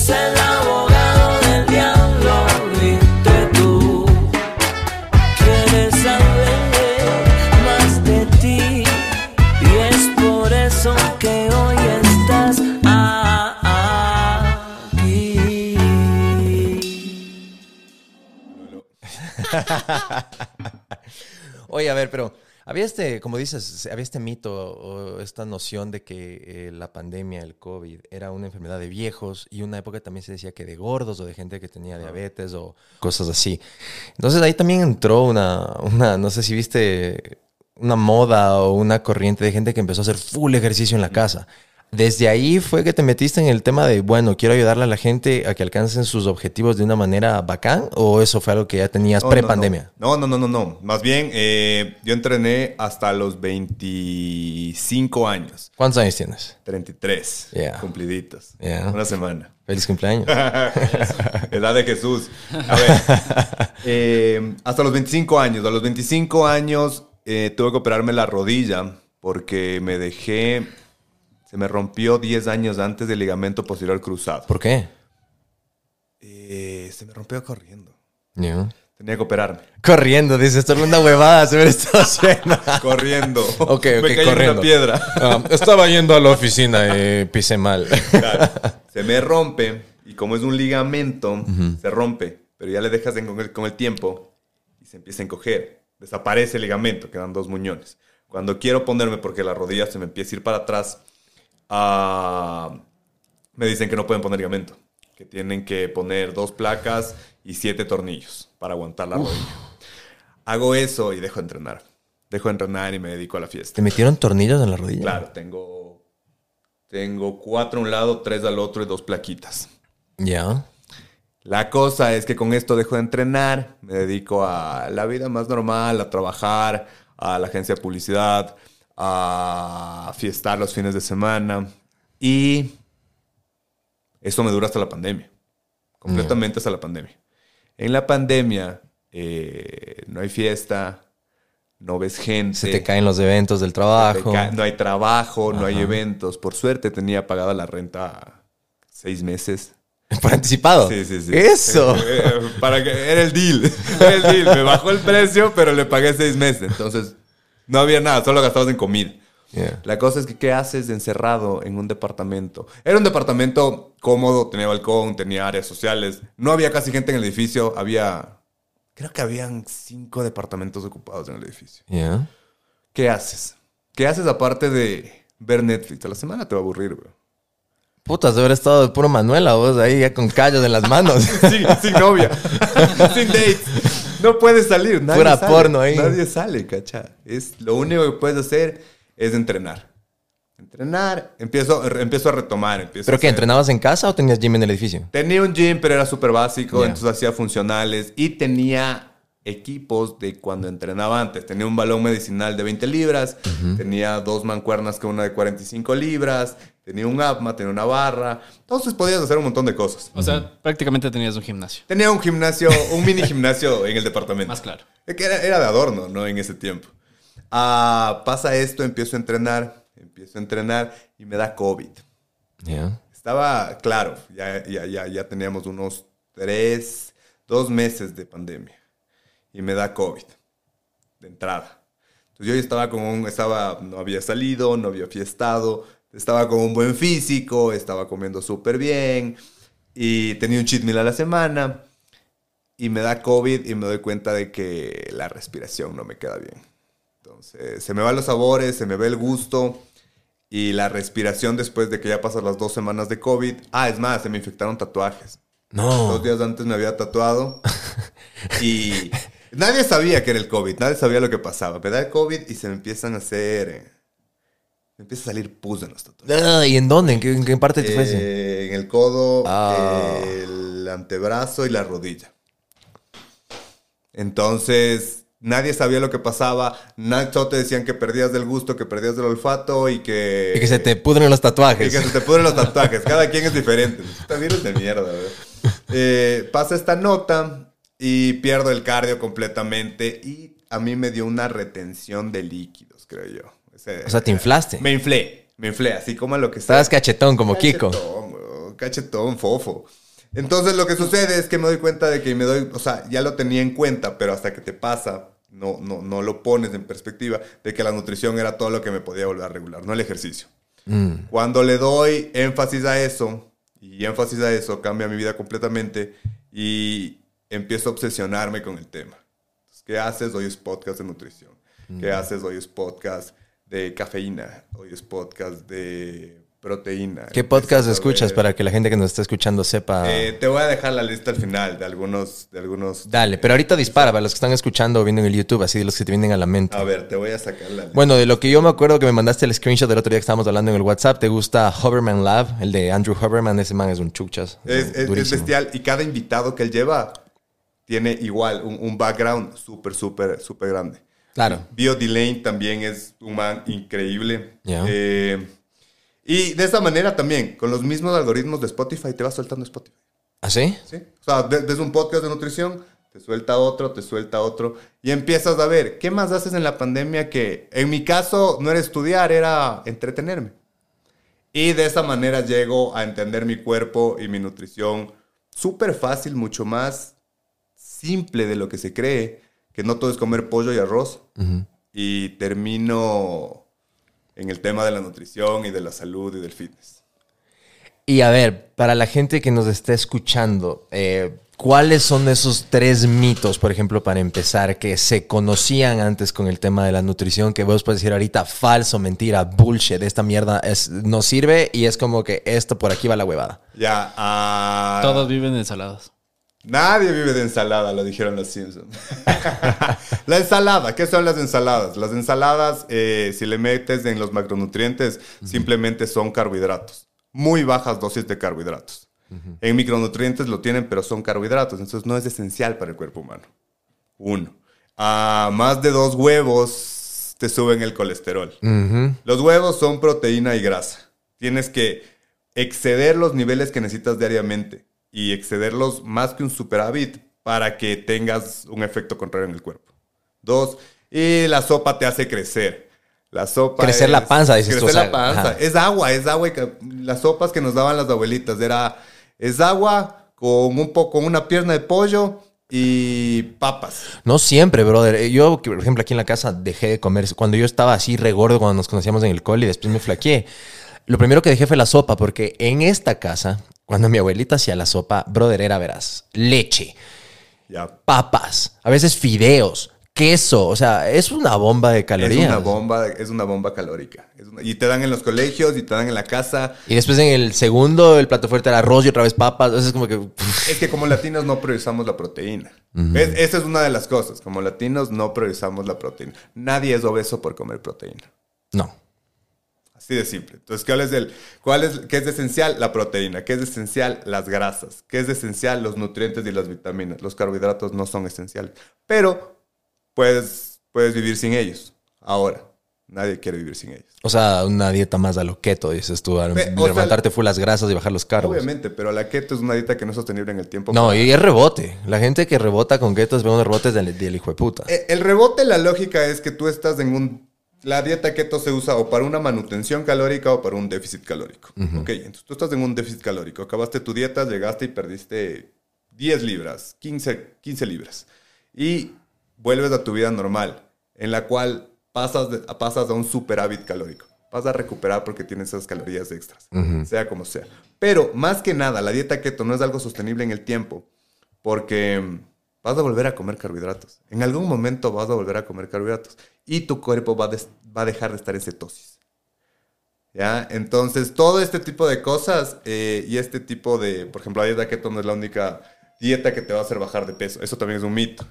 es el abogado del diablo, viste tú. Quieres saber más de ti y es por eso que hoy estás aquí. Oye, a ver, pero había este, como dices, había este mito o esta noción de que eh, la pandemia, el COVID, era una enfermedad de viejos y una época también se decía que de gordos o de gente que tenía diabetes o cosas así. Entonces ahí también entró una, una, no sé si viste, una moda o una corriente de gente que empezó a hacer full ejercicio en la casa. Desde ahí fue que te metiste en el tema de, bueno, quiero ayudarle a la gente a que alcancen sus objetivos de una manera bacán, o eso fue algo que ya tenías No, no, pre-pandemia. No, no, no, no, no. Más bien, eh, yo entrené hasta los 25 años. ¿Cuántos años tienes? 33. Yeah. Cumpliditos. Yeah. Una semana. Feliz cumpleaños. Edad de Jesús. A ver. eh, hasta los 25 años. A los 25 años eh, tuve que operarme la rodilla porque me dejé. Se me rompió 10 años antes del ligamento posterior cruzado. ¿Por qué? Eh, se me rompió corriendo. Ya. Tenía que operarme. Corriendo, dices, esto es una huevada, se ve esto haciendo. Corriendo. Ok, ok, me caí en corriendo. una piedra. Ah, estaba yendo a la oficina y pisé mal. Claro. Se me rompe y como es un ligamento, se rompe. Pero ya le dejas en- con, el, con el tiempo y se empieza a encoger. Desaparece el ligamento, quedan dos muñones. Cuando quiero ponerme porque la rodilla se me empieza a ir para atrás, ah, me dicen que no pueden poner ligamento. Que tienen que poner dos placas y siete tornillos para aguantar la rodilla. Hago eso y dejo de entrenar. Dejo de entrenar y me dedico a la fiesta. ¿Te metieron tornillos en la rodilla? Claro, tengo, tengo cuatro a un lado, tres al otro y dos plaquitas. Ya. La cosa es que con esto dejo de entrenar, me dedico a la vida más normal, a trabajar, a la agencia de publicidad, a fiestar los fines de semana. Y eso me dura hasta la pandemia. Completamente hasta la pandemia. En la pandemia eh, no hay fiesta, no ves gente. Se te caen los eventos del trabajo. No hay trabajo, no hay eventos. Por suerte tenía pagada la renta seis meses. Por anticipado. Sí, sí, sí. Eso. Eh, eh, para que, era el deal. Era el deal. Me bajó el precio, pero le pagué seis meses. Entonces, no había nada, solo gastabas en comida. Yeah. La cosa es que, ¿qué haces encerrado en un departamento? Era un departamento cómodo, tenía balcón, tenía áreas sociales. No había casi gente en el edificio. Había, creo que habían cinco departamentos ocupados en el edificio. ¿Qué haces? ¿Qué haces aparte de ver Netflix? A la semana te va a aburrir, güey. Putas, de haber estado de puro Manuela vos ahí ya con callos en las manos. Sin, sin novia, sin dates. No puedes salir. Nadie Pura sale. porno ahí. Nadie sale, cacha. Es, lo único que puedes hacer es entrenar. Entrenar, empiezo, empiezo a retomar. Empiezo ¿Pero qué? hacer- ¿Entrenabas en casa o tenías gym en el edificio? Tenía un gym, pero era súper básico, entonces hacía funcionales y tenía equipos de cuando entrenaba antes. Tenía un balón medicinal de 20 libras, tenía dos mancuernas con una de 45 libras, tenía un APMA, tenía una barra. Entonces podías hacer un montón de cosas. O sea, prácticamente tenías un gimnasio. Tenía un gimnasio, un mini gimnasio en el departamento. Más claro. Era, era de adorno, ¿no? En ese tiempo. Ah, pasa esto, empiezo a entrenar, empiezo a entrenar y me da COVID. Ya. Estaba, claro, ya, ya, ya, ya teníamos unos tres, dos meses de pandemia. Y me da COVID, de entrada. Entonces yo estaba con un, estaba, no había salido, no había fiestado, estaba con un buen físico, estaba comiendo súper bien y tenía un cheat meal a la semana. Y me da COVID y me doy cuenta de que la respiración no me queda bien. Entonces se me van los sabores, se me ve el gusto. Y la respiración después de que ya pasan las dos semanas de COVID. Ah, es más, se me infectaron tatuajes. No. Dos días antes me había tatuado. y nadie sabía que era el COVID. Nadie sabía lo que pasaba. Me da el COVID y se me empiezan a hacer... eh, me empieza a salir pus en los tatuajes. Ah, ¿Y en dónde? ¿En qué, en qué parte te fue? Eh, en el codo, Ah. el antebrazo y la rodilla. Entonces, nadie sabía lo que pasaba. Nacho te decían que perdías del gusto, que perdías del olfato y que... Y que se te pudren los Y tatuajes. que se te pudren los tatuajes. Cada quien es diferente. Esta virus de mierda. Eh, pasa esta nota y pierdo el cardio completamente. Y a mí me dio una retención de líquidos, creo yo. Ese- O sea, te inflaste. Me inflé. Me inflé, así como a lo que Estabas sea. cachetón como Kiko. Cachetón, weón. cachetón, fofo. Entonces lo que sucede es que me doy cuenta de que me doy, o sea, ya lo tenía en cuenta, pero hasta que te pasa, no, no, no lo pones en perspectiva de que la nutrición era todo lo que me podía volver a regular, no el ejercicio. Mm. Cuando le doy énfasis a eso, y énfasis a eso, cambia mi vida completamente y empiezo a obsesionarme con el tema. Entonces, ¿Qué haces? Hoy es podcast de nutrición. ¿Qué haces? Hoy es podcast de cafeína. Hoy es podcast de proteína. ¿Qué podcast escuchas para que la gente que nos está escuchando sepa? Eh, te voy a dejar la lista al final de algunos... De algunos Dale, pero ahorita dispara para los que están escuchando o viendo en el YouTube, así de los que te vienen a la mente. A ver, te voy a sacar la lista. Bueno, de lo que yo me acuerdo que me mandaste el screenshot del otro día que estábamos hablando en el WhatsApp, ¿te gusta Hoverman Lab? El de Andrew Hoverman, ese man es un chuchas. Es, es- es bestial y cada invitado que él lleva tiene igual un, un background súper, súper, súper grande. Claro. Bio Delane también es un man increíble. Ya. Eh, y de esa manera también, con los mismos algoritmos de Spotify, te va soltando Spotify. ¿Ah, sí? ¿sí? O sea, de- desde un podcast de nutrición, te suelta otro, te suelta otro. Y empiezas a ver, ¿qué más haces en la pandemia que, en mi caso, no era estudiar, era entretenerme? Y de esa manera llego a entender mi cuerpo y mi nutrición súper fácil, mucho más simple de lo que se cree, que no todo es comer pollo y arroz. Y termino en el tema de la nutrición y de la salud y del fitness. Y a ver, para la gente que nos está escuchando, eh, ¿cuáles son esos tres mitos, por ejemplo, para empezar, que se conocían antes con el tema de la nutrición, que vos puedes decir ahorita falso, mentira, bullshit, esta mierda es, no sirve y es como que esto por aquí va la huevada? Ya, ah, Todos viven ensaladas. Nadie vive de ensalada, lo dijeron los Simpsons. la ensalada, ¿qué son las ensaladas? Las ensaladas, eh, si le metes en los macronutrientes, simplemente son carbohidratos. Muy bajas dosis de carbohidratos. En micronutrientes lo tienen, pero son carbohidratos. Entonces no es esencial para el cuerpo humano. Uno. A más de dos huevos te suben el colesterol. Los huevos son proteína y grasa. Tienes que exceder los niveles que necesitas diariamente y excederlos más que un superávit para que tengas un efecto contrario en el cuerpo. Dos, y la sopa te hace crecer. La sopa Crecer la panza, dices tú, Crecer sea, la panza. ajá. Es agua, es agua. y Las sopas que nos daban las abuelitas era es agua con un poco, con una pierna de pollo y papas. No siempre, brother. Eh, Yo, por ejemplo, aquí en la casa dejé de comer. Cuando yo estaba así regordo, cuando nos conocíamos en el cole y después me flaqueé, lo primero que dejé fue la sopa, porque en esta casa, cuando mi abuelita hacía la sopa, brother, era, verás, leche, papas, a veces fideos, queso. O sea, es una bomba de calorías. Es una bomba, es una bomba calórica. Es una- y te dan en los colegios y te dan en la casa. Y después en el segundo, el plato fuerte era arroz y otra vez papas. Entonces es como que... Es que como latinos no priorizamos la proteína. ¿Ves? Esa es una de las cosas. Como latinos no priorizamos la proteína. Nadie es obeso por comer proteína. no. Así de simple. Entonces, ¿cuál es el, cuál es, ¿qué es esencial? La proteína. ¿Qué es esencial? Las grasas. ¿Qué es esencial? Los nutrientes y las vitaminas. Los carbohidratos no son esenciales. Pero puedes, puedes vivir sin ellos. Ahora, nadie quiere vivir sin ellos. O sea, una dieta más a lo keto, dices tú. a Pe- sea, levantarte full las grasas y bajar los carbos. Obviamente, pero la keto es una dieta que no es sostenible en el tiempo. No, y es rebote. La gente que rebota con ketos ve unos rebotes del, del hijo de puta. Eh, El rebote, la lógica es que tú estás en un... La dieta keto se usa o para una manutención calórica o para un déficit calórico. Ok, entonces tú estás en un déficit calórico. Acabaste tu dieta, llegaste y perdiste 10 libras, 15, 15 libras. Y vuelves a tu vida normal, en la cual pasas, de- pasas a un superávit calórico. Vas a recuperar porque tienes esas calorías extras, sea como sea. Pero más que nada, la dieta keto no es algo sostenible en el tiempo porque vas a volver a comer carbohidratos. En algún momento vas a volver a comer carbohidratos y tu cuerpo va a, des- va a dejar de estar en cetosis. ¿Ya? Entonces, todo este tipo de cosas eh, y este tipo de, por ejemplo, la dieta keto no es la única dieta que te va a hacer bajar de peso. Eso también es un mito.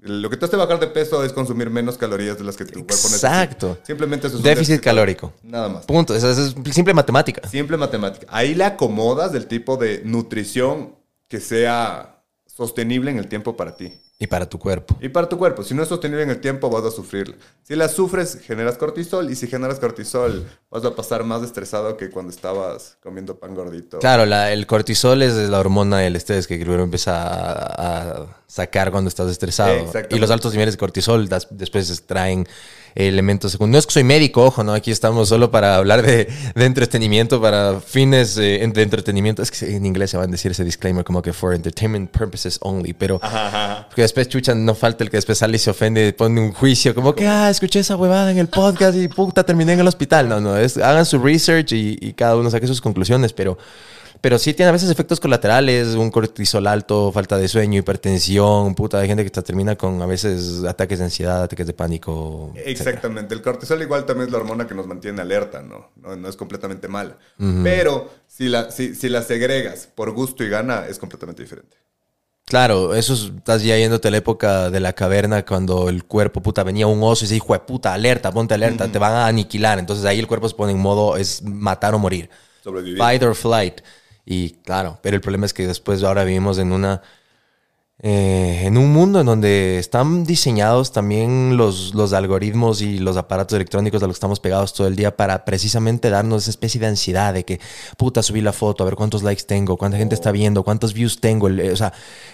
Lo que te hace bajar de peso es consumir menos calorías de las que tu cuerpo necesita. Exacto. Simplemente eso es un Déficit calórico. Nada más. Punto. Esa es simple matemática. Simple matemática. Ahí le acomodas del tipo de nutrición que sea sostenible en el tiempo para ti. Y para tu cuerpo. Y para tu cuerpo, si no es sostenible en el tiempo, vas a sufrirla. Si la sufres, generas cortisol. Y si generas cortisol, vas a pasar más estresado que cuando estabas comiendo pan gordito. Claro, la- el cortisol es la hormona del estrés que primero empieza a, a sacar cuando estás estresado. Y los altos niveles de cortisol das- después traen elementos secundarios. No es que soy médico, ojo, ¿no? Aquí estamos solo para hablar de, de entretenimiento, para fines eh, de entretenimiento. Es que en inglés se van a decir ese disclaimer como que for entertainment purposes only, pero porque después chuchan, no falta el que después sale y se ofende, pone un juicio, como que, ah, escuché esa huevada en el podcast y puta, terminé en el hospital. No, no, es, hagan su research y, y cada uno saque sus conclusiones, pero pero sí tiene a veces efectos colaterales, un cortisol alto, falta de sueño, hipertensión, puta, hay gente que te termina con a veces ataques de ansiedad, ataques de pánico. etcétera. Exactamente. El cortisol igual también es la hormona que nos mantiene alerta, ¿no? No, no es completamente mala. Pero si la, si, si la segregas por gusto y gana, es completamente diferente. Claro, eso es- estás ya yéndote a la época de la caverna cuando el cuerpo, puta, venía un oso y hijo de puta, alerta, ponte alerta, te van a aniquilar. Entonces ahí el cuerpo se pone en modo, es matar o morir. Sobrevivir. Fight or flight. Y claro, pero el problema es que después ahora vivimos en una... eh, en un mundo en donde están diseñados también los, los algoritmos y los aparatos electrónicos a los que estamos pegados todo el día para precisamente darnos esa especie de ansiedad de que, puta, subí la foto, a ver cuántos likes tengo, cuánta gente está viendo, cuántos views tengo. eh, o sea,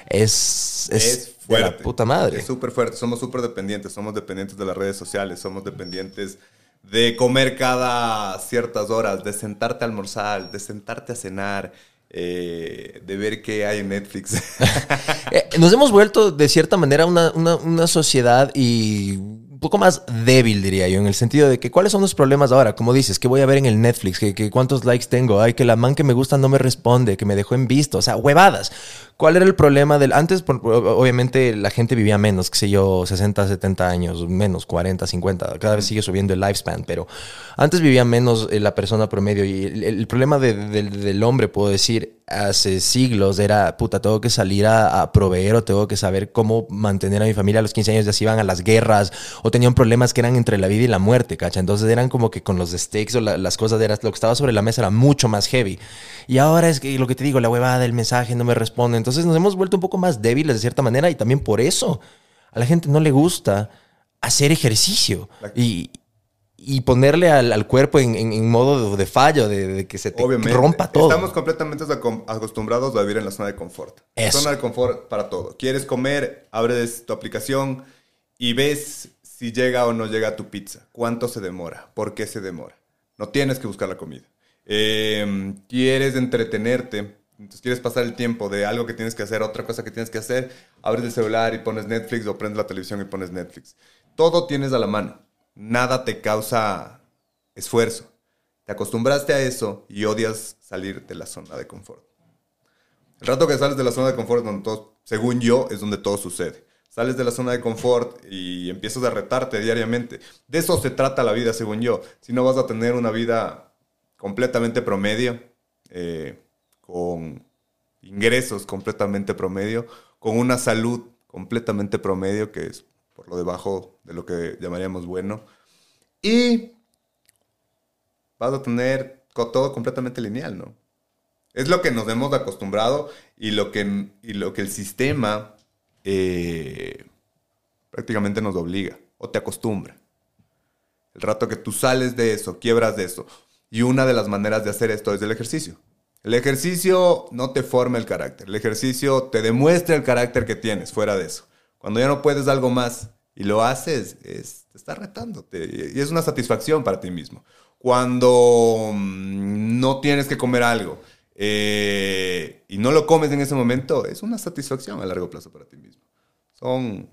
es, es, Es de fuerte. la puta madre. Es súper fuerte. Somos súper dependientes. Somos dependientes de las redes sociales. Somos dependientes de comer cada ciertas horas, de sentarte a almorzar, de sentarte a cenar, eh, de ver qué hay en Netflix. Eh, nos hemos vuelto de cierta manera una, una, sociedad y un poco más débil, diría yo, en el sentido de que cuáles son los problemas ahora, como dices, que voy a ver en el Netflix, que cuántos likes tengo, ay, que la man que me gusta no me responde, que me dejó en visto, o sea, huevadas. ¿Cuál era el problema del antes? obviamente la gente vivía menos, qué sé yo, 60, 70 años, menos 40, 50, cada vez sigue subiendo el lifespan, pero antes vivía menos eh, la persona promedio y el, el problema de- de- del hombre, puedo decir, hace siglos era, puta, tengo que salir a, a proveer o tengo que saber cómo mantener a mi familia a los 15 años, ya se iban a las guerras o tenían problemas que eran entre la vida y la muerte, ¿cacha? Entonces eran como que con los stakes o la- las cosas, era, lo que estaba sobre la mesa era mucho más heavy. Y ahora es que lo que te digo, la huevada del mensaje no me responde. Entonces nos hemos vuelto un poco más débiles de cierta manera y también por eso a la gente no le gusta hacer ejercicio y, y ponerle al, al cuerpo en, en- en modo de, fallo, de, de que se te Obviamente. rompa todo. Estamos completamente acostumbrados a vivir en la zona de confort. Eso. Zona de confort para todo. Quieres comer, abres tu aplicación y ves si llega o no llega tu pizza. ¿Cuánto se demora? ¿Por qué se demora? No tienes que buscar la comida. Eh, quieres entretenerte. Entonces quieres pasar el tiempo de algo que tienes que hacer, otra cosa que tienes que hacer, abres el celular y pones Netflix o prendes la televisión y pones Netflix. Todo tienes a la mano. Nada te causa esfuerzo. Te acostumbraste a eso y odias salir de la zona de confort. El rato que sales de la zona de confort, donde todo, según yo, es donde todo sucede. Sales de la zona de confort y empiezas a retarte diariamente. De eso se trata la vida, según yo. Si no vas a tener una vida completamente promedio, eh, con ingresos completamente promedio, con una salud completamente promedio, que es por lo debajo de lo que llamaríamos bueno, y vas a tener todo completamente lineal, ¿no? Es lo que nos hemos acostumbrado y lo que, y lo que el sistema eh, prácticamente nos obliga o te acostumbra. El rato que tú sales de eso, quiebras de eso. Y una de las maneras de hacer esto es el ejercicio. El ejercicio no te forma el carácter. El ejercicio te demuestra el carácter que tienes fuera de eso. Cuando ya no puedes algo más y lo haces, es, te está retándote. Y es una satisfacción para ti mismo. Cuando mm, no tienes que comer algo eh, y no lo comes en ese momento, es una satisfacción a largo plazo para ti mismo. Son,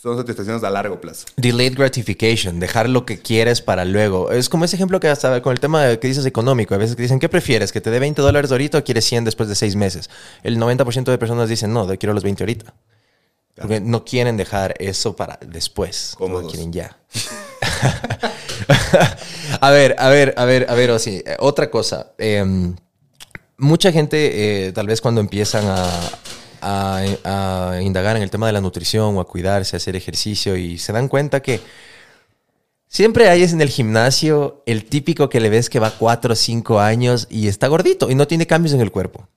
son satisfacciones a largo plazo. Delayed gratification, dejar lo que quieres para luego. Es como ese ejemplo que hasta con el tema de que dices económico. A veces que dicen, ¿qué prefieres? ¿Que te dé 20 dólares ahorita o quieres 100 después de 6 meses? El 90% de personas dicen, no, quiero los 20 ahorita. Porque no quieren dejar eso para después. Todo Cómodos. quieren ya. a ver, a ver, a ver, a ver, Osi. Eh, otra cosa. Em, mucha gente, eh, tal vez cuando empiezan a, a- indagar en el tema de la nutrición o a cuidarse, a hacer ejercicio y se dan cuenta que siempre hay en el gimnasio el típico que le ves que va cuatro o cinco años y está gordito y no tiene cambios en el cuerpo.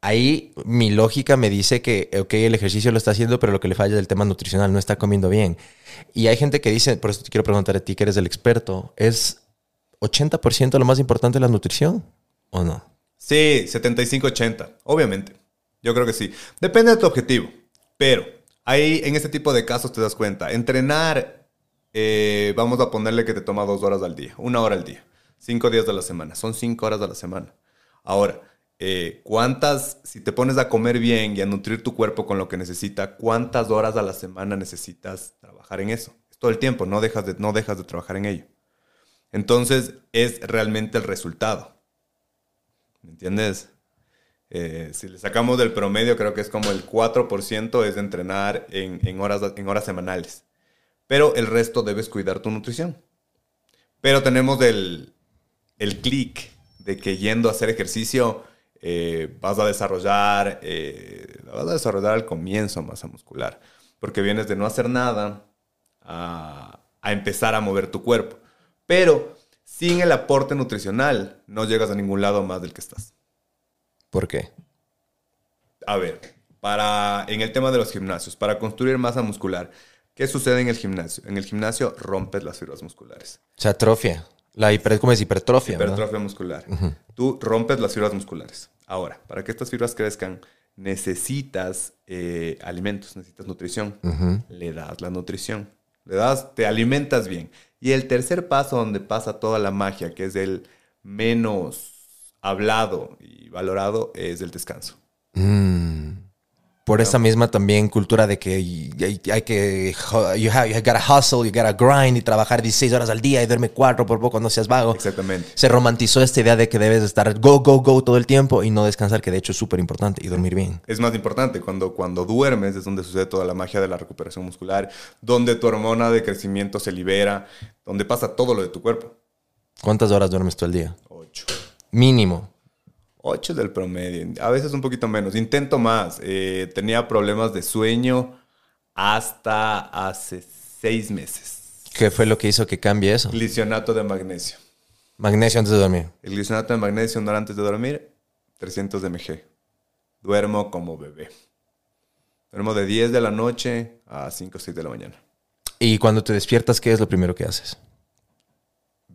Ahí mi lógica me dice que, ok, el ejercicio lo está haciendo, pero lo que le falla es el tema nutricional, no está comiendo bien. Y hay gente que dice, por eso te quiero preguntar a ti, que eres el experto, ¿es 80% lo más importante la nutrición o no? Sí, 75-80, obviamente. Yo creo que sí. Depende de tu objetivo. Pero ahí en este tipo de casos te das cuenta, entrenar eh, vamos a ponerle que te toma dos horas al día, una hora al día, cinco días de la semana, son cinco horas de la semana. Ahora, eh, ¿cuántas, si te pones a comer bien y a nutrir tu cuerpo con lo que necesita, cuántas horas a la semana necesitas trabajar en eso? Es todo el tiempo, no dejas de, no dejas de trabajar en ello. Entonces, es realmente el resultado. ¿Me entiendes? Eh, si le sacamos del promedio, creo que es como el 4% es de entrenar en, horas, en horas semanales. Pero el resto debes cuidar tu nutrición. Pero tenemos el, el clic de que yendo a hacer ejercicio eh, vas a desarrollar, eh, vas a desarrollar al comienzo masa muscular. Porque vienes de no hacer nada a empezar a mover tu cuerpo. Pero sin el aporte nutricional no llegas a ningún lado más del que estás. ¿Por qué? A ver, para, en el tema de los gimnasios, para construir masa muscular, ¿qué sucede en el gimnasio? En el gimnasio rompes las fibras musculares. Se atrofia. La hiper, ¿Cómo es hipertrofia? ¿verdad? Hipertrofia muscular. Tú rompes las fibras musculares. Ahora, para que estas fibras crezcan, necesitas eh, alimentos, necesitas nutrición. Le das la nutrición. Le das, te alimentas bien. Y el tercer paso donde pasa toda la magia, que es el menos hablado y valorado, es el descanso. Mm. Por esa misma también cultura de que hay, que, you, have, you gotta hustle, you gotta grind y trabajar 16 horas al día y duerme 4 por poco, no seas vago. Exactamente. Se romantizó esta idea de que debes estar go, go, go todo el tiempo y no descansar, que de hecho es súper importante, y dormir bien. Es más importante, cuando, cuando duermes es donde sucede toda la magia de la recuperación muscular, donde tu hormona de crecimiento se libera, donde pasa todo lo de tu cuerpo. ¿Cuántas horas duermes tú al día? 8. Mínimo. 8 del promedio, a veces un poquito menos. Intento más. Eh, tenía problemas de sueño hasta hace 6 meses. ¿Qué fue lo que hizo que cambie eso? Glicionato de magnesio. Magnesio antes de dormir. El glicionato de magnesio una hora antes de dormir, 300 de mg. Duermo como bebé. Duermo de 10 de la noche a 5 o 6 de la mañana. Y cuando te despiertas, ¿qué es lo primero que haces?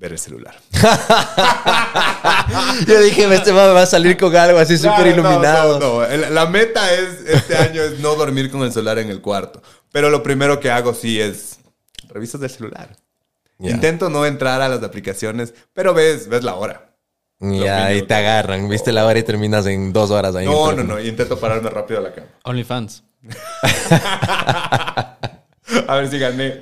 Ver el celular. Yo dije, este va a salir con algo así súper No, no, iluminado. No, no, El- La meta es este año es no dormir con el celular en el cuarto. Pero lo primero que hago sí es revisas del celular. Ya. Intento no entrar a las aplicaciones, pero ves, ves la hora. Ya, ahí minutos. te agarran. Viste la hora y terminas en dos horas ahí. No, no, no. Intento pararme rápido a la cama. OnlyFans. A ver si gané.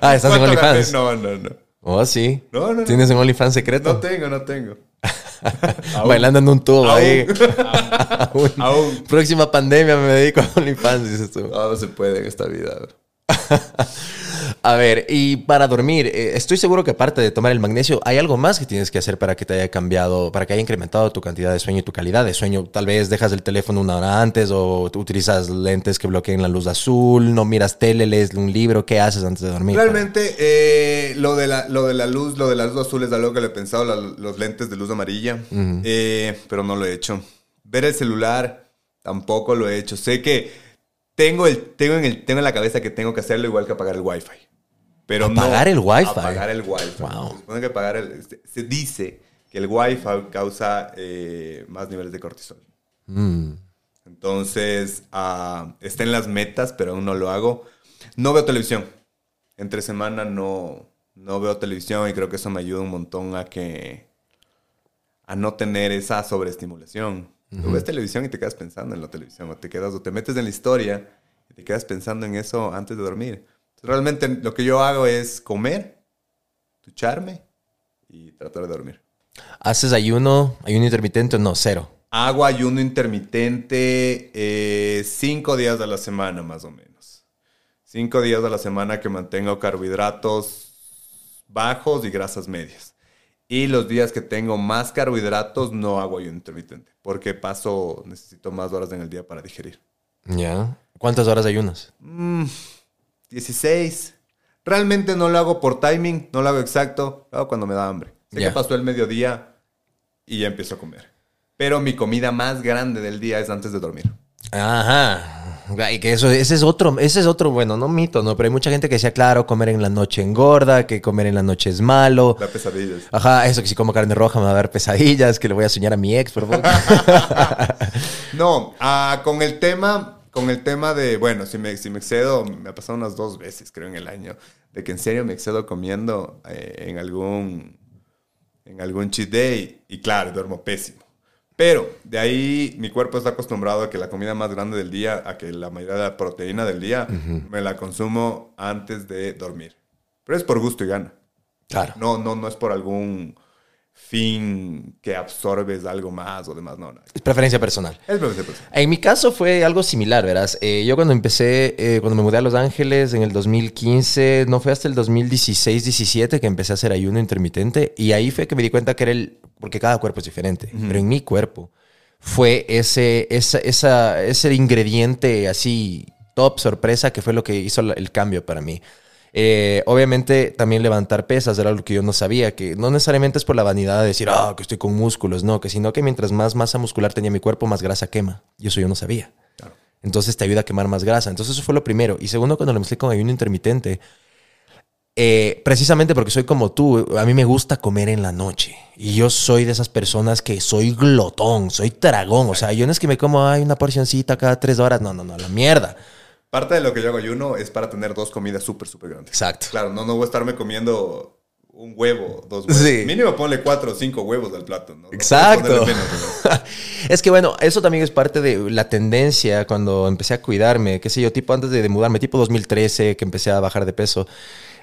Ah, estás en ¿Cuánto OnlyFans. No, no, no. Oh, sí. No, no, no. ¿Tienes un OnlyFans secreto? No tengo, no tengo. Bailando en un tubo Aún. ahí. Aún. Aún. Próxima pandemia me dedico a OnlyFans, dices tú. No, no se puede en esta vida. A ver, y para dormir, eh, estoy seguro que aparte de tomar el magnesio, hay algo más que tienes que hacer para que te haya cambiado, para que haya incrementado tu cantidad de sueño y tu calidad de sueño. Tal vez dejas el teléfono una hora antes o utilizas lentes que bloqueen la luz azul, no miras tele, lees un libro. ¿Qué haces antes de dormir? Realmente, eh, lo, de la, lo de la luz, lo de la luz azul es algo que le he pensado, la- los lentes de luz amarilla, eh, pero no lo he hecho. Ver el celular, tampoco lo he hecho. Sé que tengo, el, tengo, en el, tengo en la cabeza que tengo que hacerlo igual que apagar el wifi. Pero no- ¿Apagar el wifi? Apagar el wifi. Wow. Se supone que apagar el- se, se dice que el wifi causa eh, más niveles de cortisol. Mm. Entonces, ah, está en las metas, pero aún no lo hago. No veo televisión. Entre semana no, no veo televisión y creo que eso me ayuda un montón a que a no tener esa sobreestimulación. Tú ves televisión y te quedas pensando en la televisión, o te quedas o te metes en la historia y te quedas pensando en eso antes de dormir. Realmente lo que yo hago es comer, ducharme y tratar de dormir. ¿Haces ayuno, ayuno intermitente o no? Cero. Hago ayuno intermitente eh, cinco días a la semana, más o menos. Cinco días a la semana que mantengo carbohidratos bajos y grasas medias. Y los días que tengo más carbohidratos no hago ayuno intermitente, porque paso, necesito más horas en el día para digerir. ¿Ya? ¿Cuántas horas ayunas? Mm, 16. Realmente no lo hago por timing, no lo hago exacto, lo hago cuando me da hambre. Sé Ya. que pasó el mediodía y ya empiezo a comer. Pero mi comida más grande del día es antes de dormir. Ajá. Y que eso, ese es otro, ese es otro, bueno, no mito, ¿no? Pero hay mucha gente que decía, claro, comer en la noche engorda, que comer en la noche es malo. Da pesadillas. Ajá, eso que si como carne roja me va a dar pesadillas, que le voy a soñar a mi ex, por favor. No, ah, con el tema, con el tema de, bueno, si me, si me excedo, me ha pasado unas dos veces, creo, en el año, de que en serio me excedo comiendo eh, en algún en algún cheat day y claro, duermo pésimo. Pero de ahí mi cuerpo está acostumbrado a que la comida más grande del día, a que la mayoría de la proteína del día, me la consumo antes de dormir. Pero es por gusto y gana. Claro. No, no, no es por algún fin que absorbes algo más o demás. No, no. Es preferencia personal. Es preferencia personal. En mi caso fue algo similar, verás. Eh, yo cuando empecé, eh, cuando me mudé a Los Ángeles en el 2015, no fue hasta el 2016-17 que empecé a hacer ayuno intermitente y ahí fue que me di cuenta que era el, porque cada cuerpo es diferente, pero en mi cuerpo fue ese, esa, esa- ese ingrediente así top sorpresa que fue lo que hizo el cambio para mí. Eh, obviamente también levantar pesas era algo que yo no sabía, que no necesariamente es por la vanidad de decir, ah, que estoy con músculos, no, que sino que mientras más masa muscular tenía mi cuerpo, más grasa quema. Y eso yo no sabía. Entonces te ayuda a quemar más grasa. Entonces eso fue lo primero. Y segundo, cuando lo mezclé con ayuno intermitente, eh, precisamente porque soy como tú, a mí me gusta comer en la noche. Y yo soy de esas personas que soy glotón, soy tragón. O sea, yo no es que me como, ay, una porcioncita cada tres horas. No, no, no, la mierda. Parte de lo que yo hago ayuno es para tener dos comidas súper, súper grandes. Exacto. Claro, no, no voy a estarme comiendo un huevo, dos huevos. Sí. Mínimo ponle cuatro o cinco huevos al plato. ¿no? Exacto. menos, ¿no? es que bueno, eso también es parte de la tendencia cuando empecé a cuidarme, qué sé yo, tipo antes de, de mudarme, tipo 2013, que empecé a bajar de peso.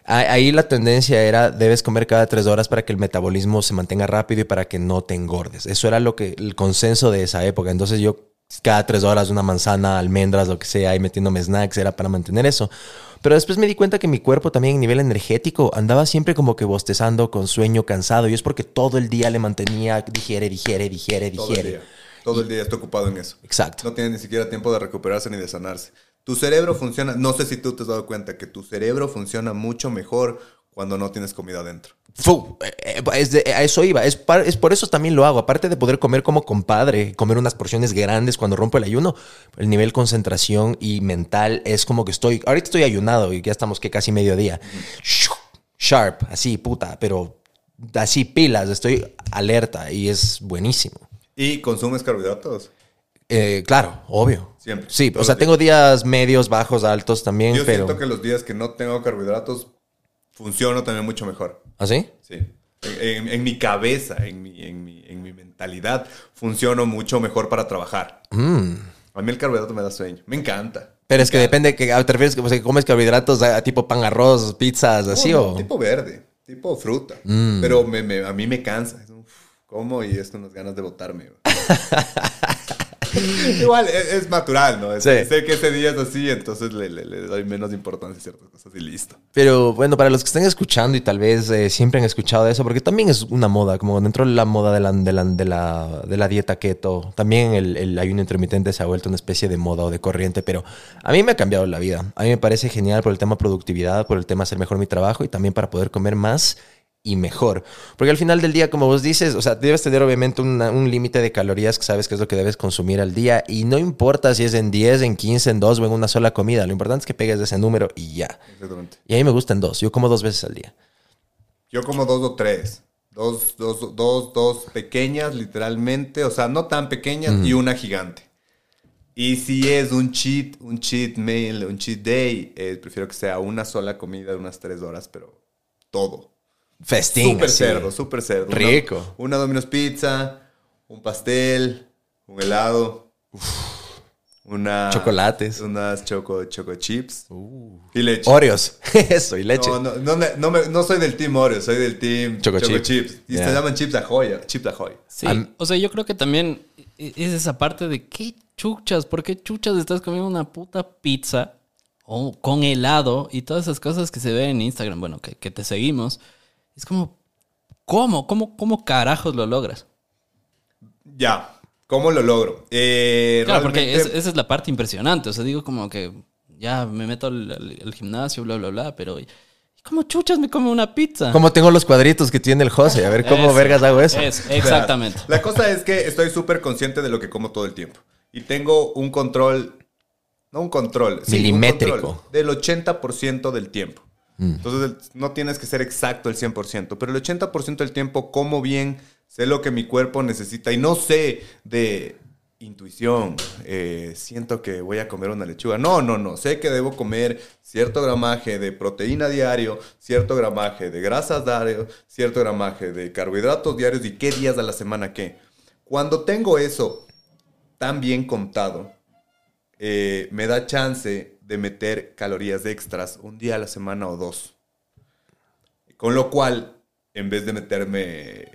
Ahí la tendencia era, debes comer cada tres horas para que el metabolismo se mantenga rápido y para que no te engordes. Eso era lo que, el consenso de esa época. Entonces yo cada tres horas una manzana, almendras, lo que sea, y metiéndome snacks, era para mantener eso. Pero después me di cuenta que mi cuerpo también a nivel energético andaba siempre como que bostezando, con sueño, cansado. Y es porque todo el día le mantenía, digiere, digiere, digiere, Todo el digiere. día. Todo el día está ocupado en eso. Exacto. No tiene ni siquiera tiempo de recuperarse ni de sanarse. Tu cerebro funciona, no sé si tú te has dado cuenta que tu cerebro funciona mucho mejor cuando no tienes comida adentro. Fu, eh, eh, es de- a eso iba. Es, par- es por eso también lo hago. Aparte de poder comer como compadre, comer unas porciones grandes cuando rompo el ayuno, el nivel de concentración y mental es como que estoy. Ahorita estoy ayunado y ya estamos que casi mediodía. Sharp, así, puta, pero así pilas. Estoy alerta y es buenísimo. ¿Y consumes carbohidratos? Eh, claro, obvio. Siempre. Sí, o sea, tengo días medios, bajos, altos también, Yo pero. siento que los días que no tengo carbohidratos funciono también mucho mejor. ¿Así? Sí. En, en- en mi cabeza, en mi, en, mi, en mi mentalidad, funciono mucho mejor para trabajar. Mm. A mí el carbohidrato me da sueño. Me encanta. Pero es que depende, que, ah, ¿te refieres que, comes carbohidratos ah, tipo pan, arroz, pizzas, así No, o...? Tipo verde, tipo fruta. Mm. Pero me, me- a mí me cansa. Uf, como y es con las ganas de botarme. Igual es, es natural, ¿no? Es- Sí. Sé que ese día es así, entonces le, le- le doy menos importancia a ciertas cosas y listo. Pero bueno, para los que estén escuchando y tal vez eh, siempre han escuchado eso, porque también es una moda, como dentro de la moda de la, de la, de la, de la dieta keto, también el, el ayuno intermitente se ha vuelto una especie de moda o de corriente, pero a mí me ha cambiado la vida. A mí me parece genial por el tema productividad, por el tema hacer mejor mi trabajo y también para poder comer más y mejor. Porque al final del día, como vos dices, o sea, debes tener obviamente una- un límite de calorías que sabes que es lo que debes consumir al día y no importa si es en 10, en 15, en 2 o en una sola comida, lo importante es que pegues ese número y ya. Exactamente. Y a mí me gustan dos. Yo como dos veces al día. Yo como dos o tres. Dos, dos, dos, dos pequeñas, literalmente. O sea, no tan pequeñas y una gigante. Y si es un cheat, un cheat meal, un cheat day, eh, prefiero que sea una sola comida de unas tres horas, pero todo. Festín. Súper cerdo, súper cerdo. Una- Rico. Una, Domino's Pizza, un pastel, un helado, una... Chocolates. Uh. Unas choco, choco chips y leche. Oreos. Eso, y leche. No, no, no, me- no, me- no soy del team Oreo, soy del team Choco Choco, chip. Chips. Y Yeah. se llaman Chips Ahoy, Chips Ahoy. Sí, Am- o sea, yo creo que también e- es esa parte de qué chuchas, ¿por qué chuchas estás comiendo una puta pizza o con helado y todas esas cosas que se ven en Instagram, bueno, que, que te seguimos? Es como, ¿cómo? ¿Cómo, cómo carajos lo logras? Ya, ¿cómo lo logro? Eh, Claro, porque es- esa es la parte impresionante, o sea, digo como que ya me meto al, al- al gimnasio, bla, bla, bla, pero ¿cómo chuchas me come una pizza? Como tengo los cuadritos que tiene el José. A ver cómo Eso, vergas hago eso. es, exactamente. La cosa es que estoy súper consciente de lo que como todo el tiempo. Y tengo un control, no un control, sí, un Milimétrico. control del 80% del tiempo. Entonces el- no tienes que ser exacto el 100%, pero el 80% del tiempo como bien, sé lo que mi cuerpo necesita y no sé de intuición, eh, siento que voy a comer una lechuga. No, no, no. Sé que debo comer cierto gramaje de proteína diario, cierto gramaje de grasas diario, cierto gramaje de carbohidratos diarios y qué días de la semana qué. Cuando tengo eso tan bien contado, eh, me da chance de meter calorías extras un día a la semana o dos. Con lo cual, en vez de meterme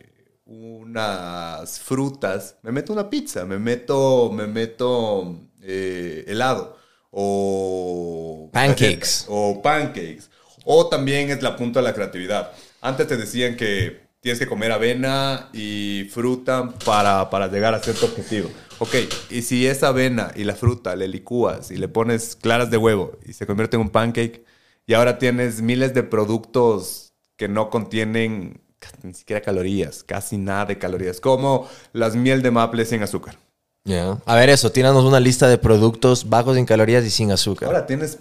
unas frutas, me meto una pizza, me meto, me meto eh, helado o Pancakes. o pancakes. O también es la punta de la creatividad. Antes te decían que tienes que comer avena y fruta para, para llegar a cierto objetivo. Ok, y si esa avena y la fruta le licúas y le pones claras de huevo y se convierte en un pancake y ahora tienes miles de productos que no contienen ni siquiera calorías, casi nada de calorías, como las miel de maple sin azúcar. Ya. A ver eso, tíranos una lista de productos bajos en calorías y sin azúcar. Ahora tienes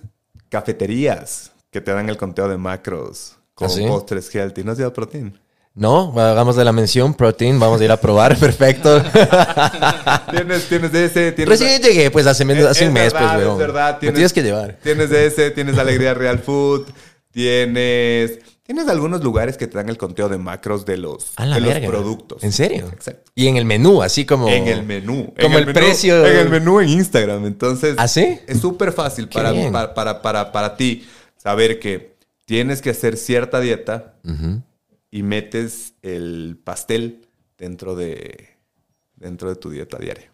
cafeterías que te dan el conteo de macros con ¿Ah, sí? postres healthy. ¿No has ido a protein? No, hagamos de la mención protein, vamos a ir a probar, perfecto. tienes, tienes de ese, tienes... Recién llegué, pues hace, Es- hace un es mes, verdad, pues, weón. Es verdad, Me tienes que llevar. Tienes de ese, tienes Alegría Real Food, tienes... Tienes algunos lugares que te dan el conteo de macros de los, A la de los productos. ¿En serio? Exacto. Y en el menú, así como... En el menú. En Como el menú- precio. En el menú en Instagram. Entonces. ¿Ah, sí? Es súper fácil para, para, para, para, para ti saber que tienes que hacer cierta dieta Ujú. Y metes el pastel dentro de, dentro de tu dieta diaria.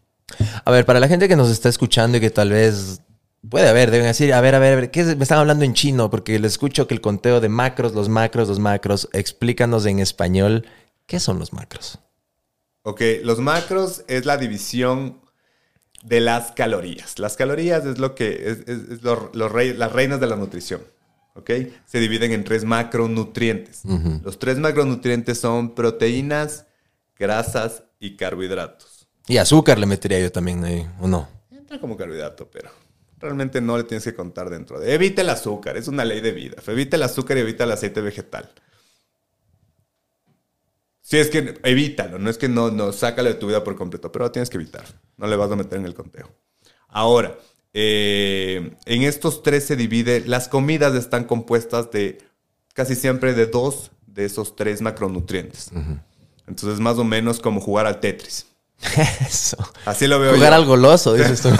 A ver, para la gente que nos está escuchando y que tal vez puede haber, deben decir, a ver, a ver, a ver, ¿qué es? me están hablando en chino? Porque les escucho que el conteo de macros, los macros, los macros, explícanos en español, ¿qué son los macros? Ok, los macros es la división de las calorías. Las calorías es lo que es, es- es lo- los rey- las reinas de la nutrición. ¿Ok? Se dividen en tres macronutrientes. Los tres macronutrientes son proteínas, grasas y carbohidratos. Y azúcar le metería yo también ahí, ¿o no? Entra como carbohidrato, pero realmente no le tienes que contar dentro de. Evita el azúcar, es una ley de vida. Evita el azúcar y evita el aceite vegetal. Si es que evítalo, no es que no, no sácalo de tu vida por completo, pero lo tienes que evitar. No le vas a meter en el conteo. Ahora, eh, en estos tres se divide, las comidas están compuestas de casi siempre de dos de esos tres macronutrientes. Entonces, más o menos como jugar al Tetris. Eso. Así lo veo Jugar yo. al goloso, dices tú.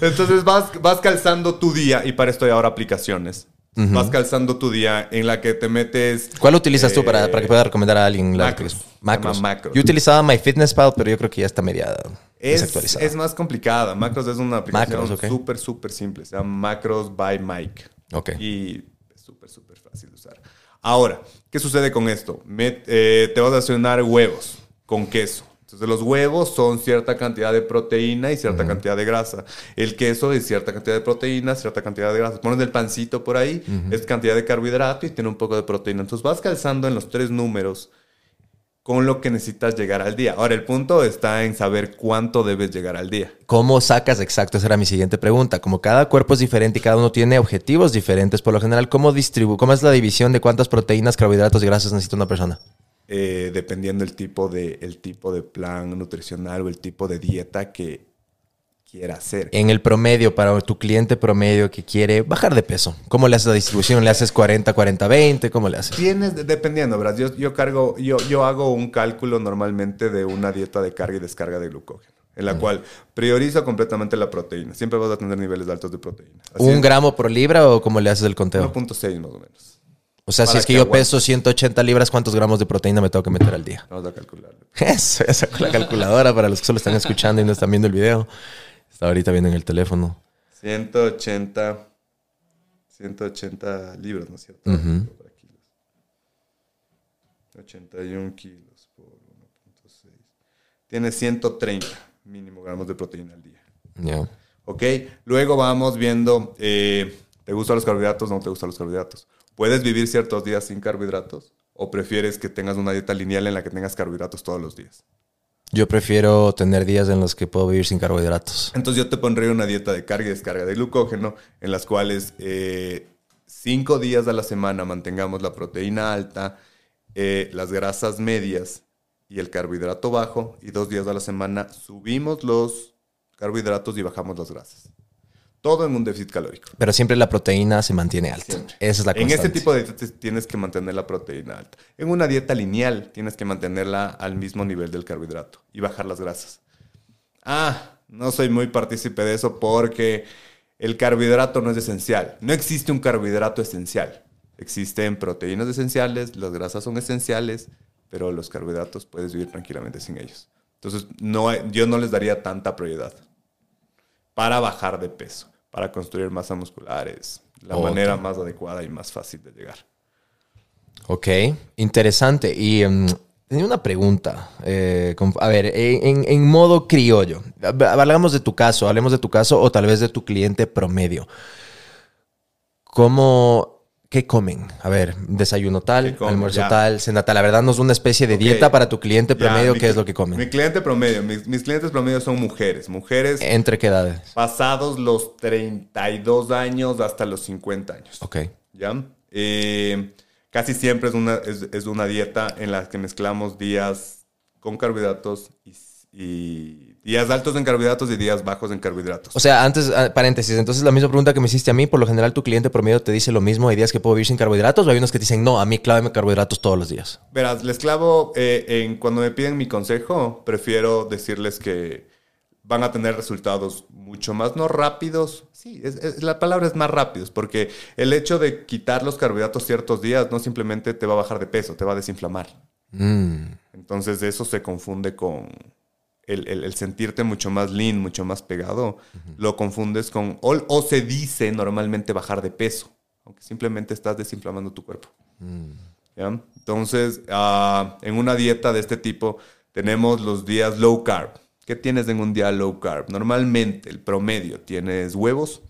Entonces vas, vas calzando tu día, y para esto hay ahora aplicaciones. Vas calzando tu día en la que te metes. ¿Cuál utilizas tú para, eh, para que pueda recomendar a alguien? la- Macros. Macros. Yo utilizaba MyFitnessPal, pero yo creo que ya está media Es, es más complicada. Macros es una aplicación Macros, ok. súper, súper simple. Se llama Macros by Mike. Ok. Y es súper, súper fácil de usar. Ahora, ¿qué sucede con esto? Met- eh, te vas a desayunar huevos con queso. Entonces los huevos son cierta cantidad de proteína y cierta cantidad de grasa. El queso es cierta cantidad de proteína, cierta cantidad de grasa. Pones el pancito por ahí, es cantidad de carbohidrato y tiene un poco de proteína. Entonces vas calzando en los tres números con lo que necesitas llegar al día. Ahora, el punto está en saber cuánto debes llegar al día. ¿Cómo sacas exacto? Esa era mi siguiente pregunta. Como cada cuerpo es diferente y cada uno tiene objetivos diferentes, por lo general, ¿cómo distribu ¿Cómo es la división de cuántas proteínas, carbohidratos y grasas necesita una persona? eh, dependiendo el tipo, de, el tipo de plan nutricional o el tipo de dieta que quiera hacer. En el promedio, para tu cliente promedio que quiere bajar de peso, ¿cómo le haces la distribución? ¿Le haces 40, 40, 20? ¿Cómo le haces? Tienes, dependiendo, ¿verdad? Yo, yo cargo, yo, yo hago un cálculo normalmente de una dieta de carga y descarga de glucógeno, en la cual priorizo completamente la proteína. Siempre vas a tener niveles altos de proteína. Así ¿Un es, gramo por libra o cómo le haces el conteo? 1.6 más o menos. O sea, si es que, que yo aguante. peso 180 libras, ¿cuántos gramos de proteína me tengo que meter al día? Vamos a calcularlo. Eso, ya sacó la calculadora para los que solo están escuchando y no están viendo el video. Está ahorita viendo en el teléfono. 180, 180 libras, ¿no es cierto? Ujú. Para kilos. 81 kilos por 1.6. Tiene 130 mínimo gramos de proteína al día. Ya. ¿Ok? Luego vamos viendo, eh, ¿te gustan los carbohidratos no te gustan los carbohidratos? ¿Puedes vivir ciertos días sin carbohidratos? ¿O prefieres que tengas una dieta lineal en la que tengas carbohidratos todos los días? Yo prefiero tener días en los que puedo vivir sin carbohidratos. Entonces yo te pondré una dieta de carga y descarga de glucógeno en las cuales eh, cinco días a la semana mantengamos la proteína alta, eh, las grasas medias y el carbohidrato bajo y dos días a la semana subimos los carbohidratos y bajamos las grasas. Todo en un déficit calórico. Pero siempre la proteína se mantiene alta. Siempre. Esa es la En constante. este tipo de dietas tienes que mantener la proteína alta. En una dieta lineal tienes que mantenerla al mismo nivel del carbohidrato y bajar las grasas. Ah, no soy muy partícipe de eso porque el carbohidrato no es esencial. No existe un carbohidrato esencial. Existen proteínas esenciales, las grasas son esenciales, pero los carbohidratos puedes vivir tranquilamente sin ellos. Entonces, no, yo no les daría tanta prioridad para bajar de peso, para construir masa muscular es la manera más adecuada y más fácil de llegar. Ok, interesante. Y em, tenía una pregunta. eh, con- a ver, en, en modo criollo. Hab- Hablamos de tu caso, hablemos de tu caso o tal vez de tu cliente promedio. ¿Cómo, qué comen? A ver, desayuno tal, almuerzo Ya. tal, cena tal. La verdad, nos una especie de dieta para tu cliente Ya, promedio. mi ¿Qué es lo que comen? Mi cliente promedio, mis, mis clientes promedio son mujeres. Mujeres ¿Entre qué edades? pasados los 32 años hasta los 50 años. Ok. ¿Ya? Eh, casi siempre es una, es, es una dieta en la que mezclamos días con carbohidratos y, y días altos en carbohidratos y días bajos en carbohidratos. O sea, antes, ah, paréntesis, entonces la misma pregunta que me hiciste a mí, por lo general tu cliente promedio te dice lo mismo, hay días que puedo vivir sin carbohidratos o hay unos que te dicen, no, a mí clávame carbohidratos todos los días. Verás, les clavo, eh, en, cuando me piden mi consejo, prefiero decirles que van a tener resultados mucho más, no rápidos. Sí, es- es- la palabra es más rápidos, porque el hecho de quitar los carbohidratos ciertos días no simplemente te va a bajar de peso, te va a desinflamar. Mm, Entonces eso se confunde con el, el- el sentirte mucho más lean, mucho más pegado. Lo confundes con, o, o se dice normalmente bajar de peso, aunque simplemente estás desinflamando tu cuerpo. ¿Ya? Entonces, ah, en una dieta de este tipo tenemos los días low carb. ¿Qué tienes en un día low carb? Normalmente, el promedio, tienes huevos,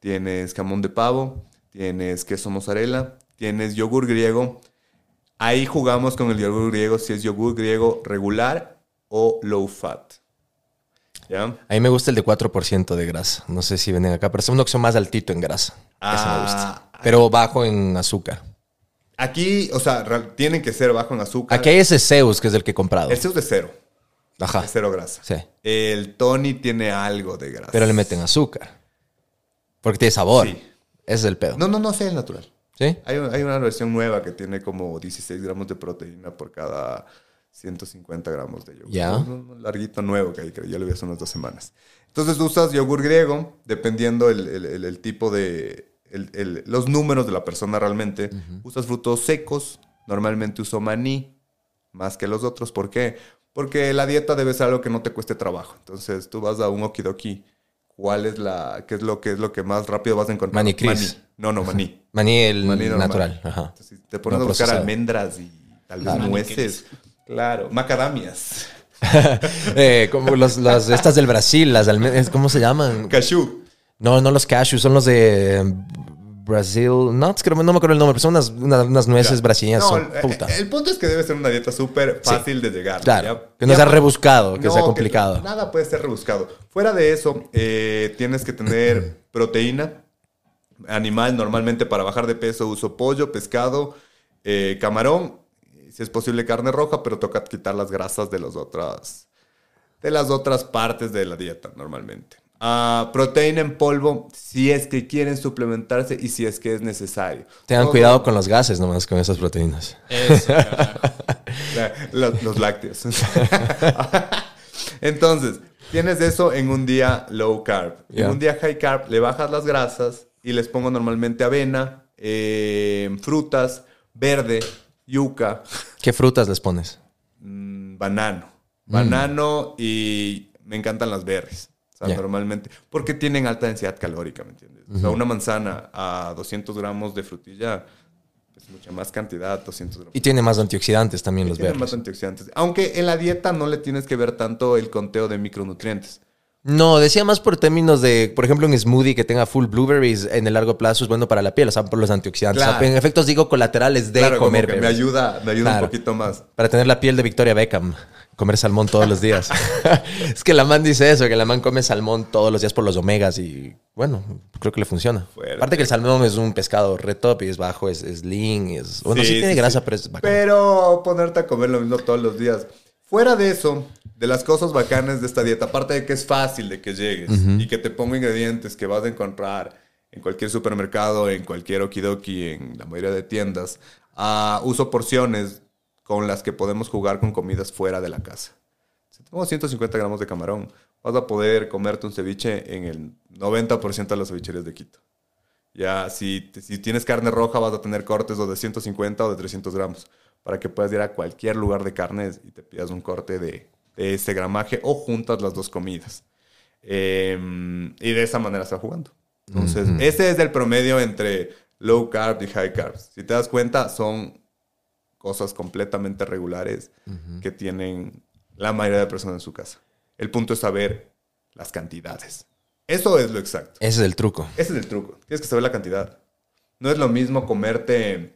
tienes jamón de pavo, tienes queso mozzarella, tienes yogur griego. Ahí jugamos con el yogur griego si es yogur griego regular o low fat. ¿Ya? A mí me gusta el de 4% de grasa. No sé si venden acá, pero es una opción más altito en grasa. Ese me gusta. Ah. Pero bajo en azúcar. Aquí, o sea, tienen que ser bajo en azúcar. Aquí hay ese Zeus, que es el que he comprado. Este es de cero, Ajá. de cero grasa. Sí. El Tony tiene algo de grasa. Pero le meten azúcar. Porque tiene sabor. Sí. Ese es el pedo. No, no, no, sé el natural. ¿Sí? Hay, hay una versión nueva que tiene como 16 gramos de proteína por cada 150 gramos de yogur. Ya. Un, un larguito nuevo que hay, que yo lo vi hace unas dos semanas. Entonces usas yogur griego, dependiendo el, el- el- el tipo de... el- el- los números de la persona realmente. Usas frutos secos. Normalmente uso maní más que los otros. ¿Por qué? Porque la dieta debe ser algo que no te cueste trabajo. Entonces tú vas a un okidoki. ¿Cuál es la... qué es lo que es lo que más rápido vas a encontrar? Maní Cris. No, no, maní. Maní el Maní natural. Ajá. Entonces, si te pones No a buscar procesado. almendras y tal vez Claro. nueces. Claro, macadamias. Eh, como los, las estas del Brasil, las ¿cómo se llaman? Cashew. No, no los cashews, son los de eh, Brasil Nuts, creo, no me acuerdo el nombre, pero son unas, unas, unas nueces brasileñas. No, son, el, puta. el punto es que debe ser una dieta súper fácil de llegar. Claro, ¿ya? que no Ya sea rebuscado, que No, sea complicado. nada puede ser rebuscado. Fuera de eso, eh, tienes que tener proteína animal. Normalmente para bajar de peso uso pollo, pescado, eh, camarón, si es posible carne roja, pero toca quitar las grasas de las otras, de las otras partes de la dieta normalmente. Ah, proteína en polvo, si es que quieren suplementarse y si es que es necesario. Tengan Todo- cuidado con los gases nomás con esas proteínas. Eso, los, los lácteos. Entonces, tienes eso en un día low carb. Ya. En un día high carb le bajas las grasas y les pongo normalmente avena, eh, frutas, verde, yuca, ¿Qué frutas les pones? mm, banano. Banano y me encantan las berries. O sea, normalmente. Porque tienen alta densidad calórica, ¿me entiendes? O sea, una manzana a 200 gramos de frutilla es mucha más cantidad, 200 gramos. Y tiene más antioxidantes también los verdes. más antioxidantes. Aunque en la dieta no le tienes que ver tanto el conteo de micronutrientes. No, decía más por términos de, por ejemplo, un smoothie que tenga full blueberries en el largo plazo es bueno para la piel, o sea, por los antioxidantes. O sea, Claro. en efectos digo colaterales de claro, como comer que me ayuda, me ayuda Claro. un poquito más. Para tener la piel de Victoria Beckham. Comer salmón todos los días. es que la man dice eso, que la man come salmón todos los días por los omegas y bueno, creo que le funciona. Fuerte. Aparte que el salmón es un pescado re top y es bajo, es, es lean, es... Bueno, sí, Sí, tiene grasa, sí. pero es bacán. Pero ponerte a comer lo mismo todos los días. Fuera de eso, de las cosas bacanas de esta dieta, aparte de que es fácil de que llegues y que te ponga ingredientes que vas a encontrar en cualquier supermercado, en cualquier okidoki, en la mayoría de tiendas, ah, uso porciones con las que podemos jugar con comidas fuera de la casa. Si tenemos 150 gramos de camarón, vas a poder comerte un ceviche en el 90% de las cevicherías de Quito. Ya, si, si tienes carne roja, vas a tener cortes o de 150 o de 300 gramos, para que puedas ir a cualquier lugar de carnes y te pidas un corte de, de ese gramaje o juntas las dos comidas. Em, y de esa manera está jugando. Entonces, ese es el promedio entre low carb y high carb. Si te das cuenta, son cosas completamente regulares que tienen la mayoría de personas en su casa. El punto es saber las cantidades. Eso es lo exacto. Ese es el truco. Ese es el truco. Tienes que saber la cantidad. No es lo mismo comerte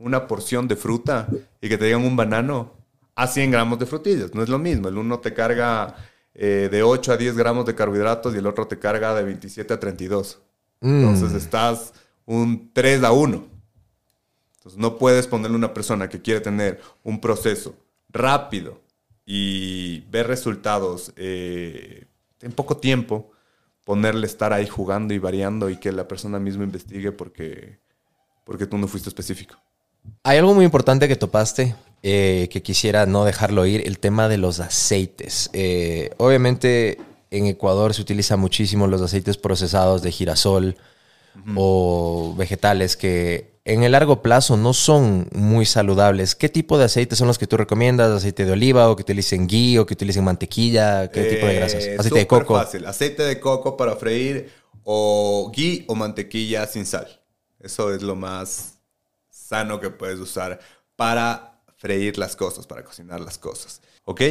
una porción de fruta y que te digan un banano a 100 gramos de frutillas. No es lo mismo. El uno te carga eh, de 8 a 10 gramos de carbohidratos y el otro te carga de 27 a 32. Entonces estás un 3 a 1. Entonces no puedes ponerle a una persona que quiere tener un proceso rápido y ver resultados eh, en poco tiempo, ponerle estar ahí jugando y variando y que la persona misma investigue porque, porque tú no fuiste específico. Hay algo muy importante que topaste eh, que quisiera no dejarlo ir, el tema de los aceites. Eh, obviamente en Ecuador se utilizan muchísimo los aceites procesados de girasol o vegetales que en el largo plazo no son muy saludables. ¿Qué tipo de aceites son los que tú recomiendas? ¿Aceite de oliva o que utilicen ghee o que utilicen mantequilla? ¿Qué tipo de grasas? Eh, Aceite de coco. fácil. Aceite de coco para freír o ghee o mantequilla sin sal. Eso es lo más sano que puedes usar para freír las cosas, para cocinar las cosas. ¿Ok?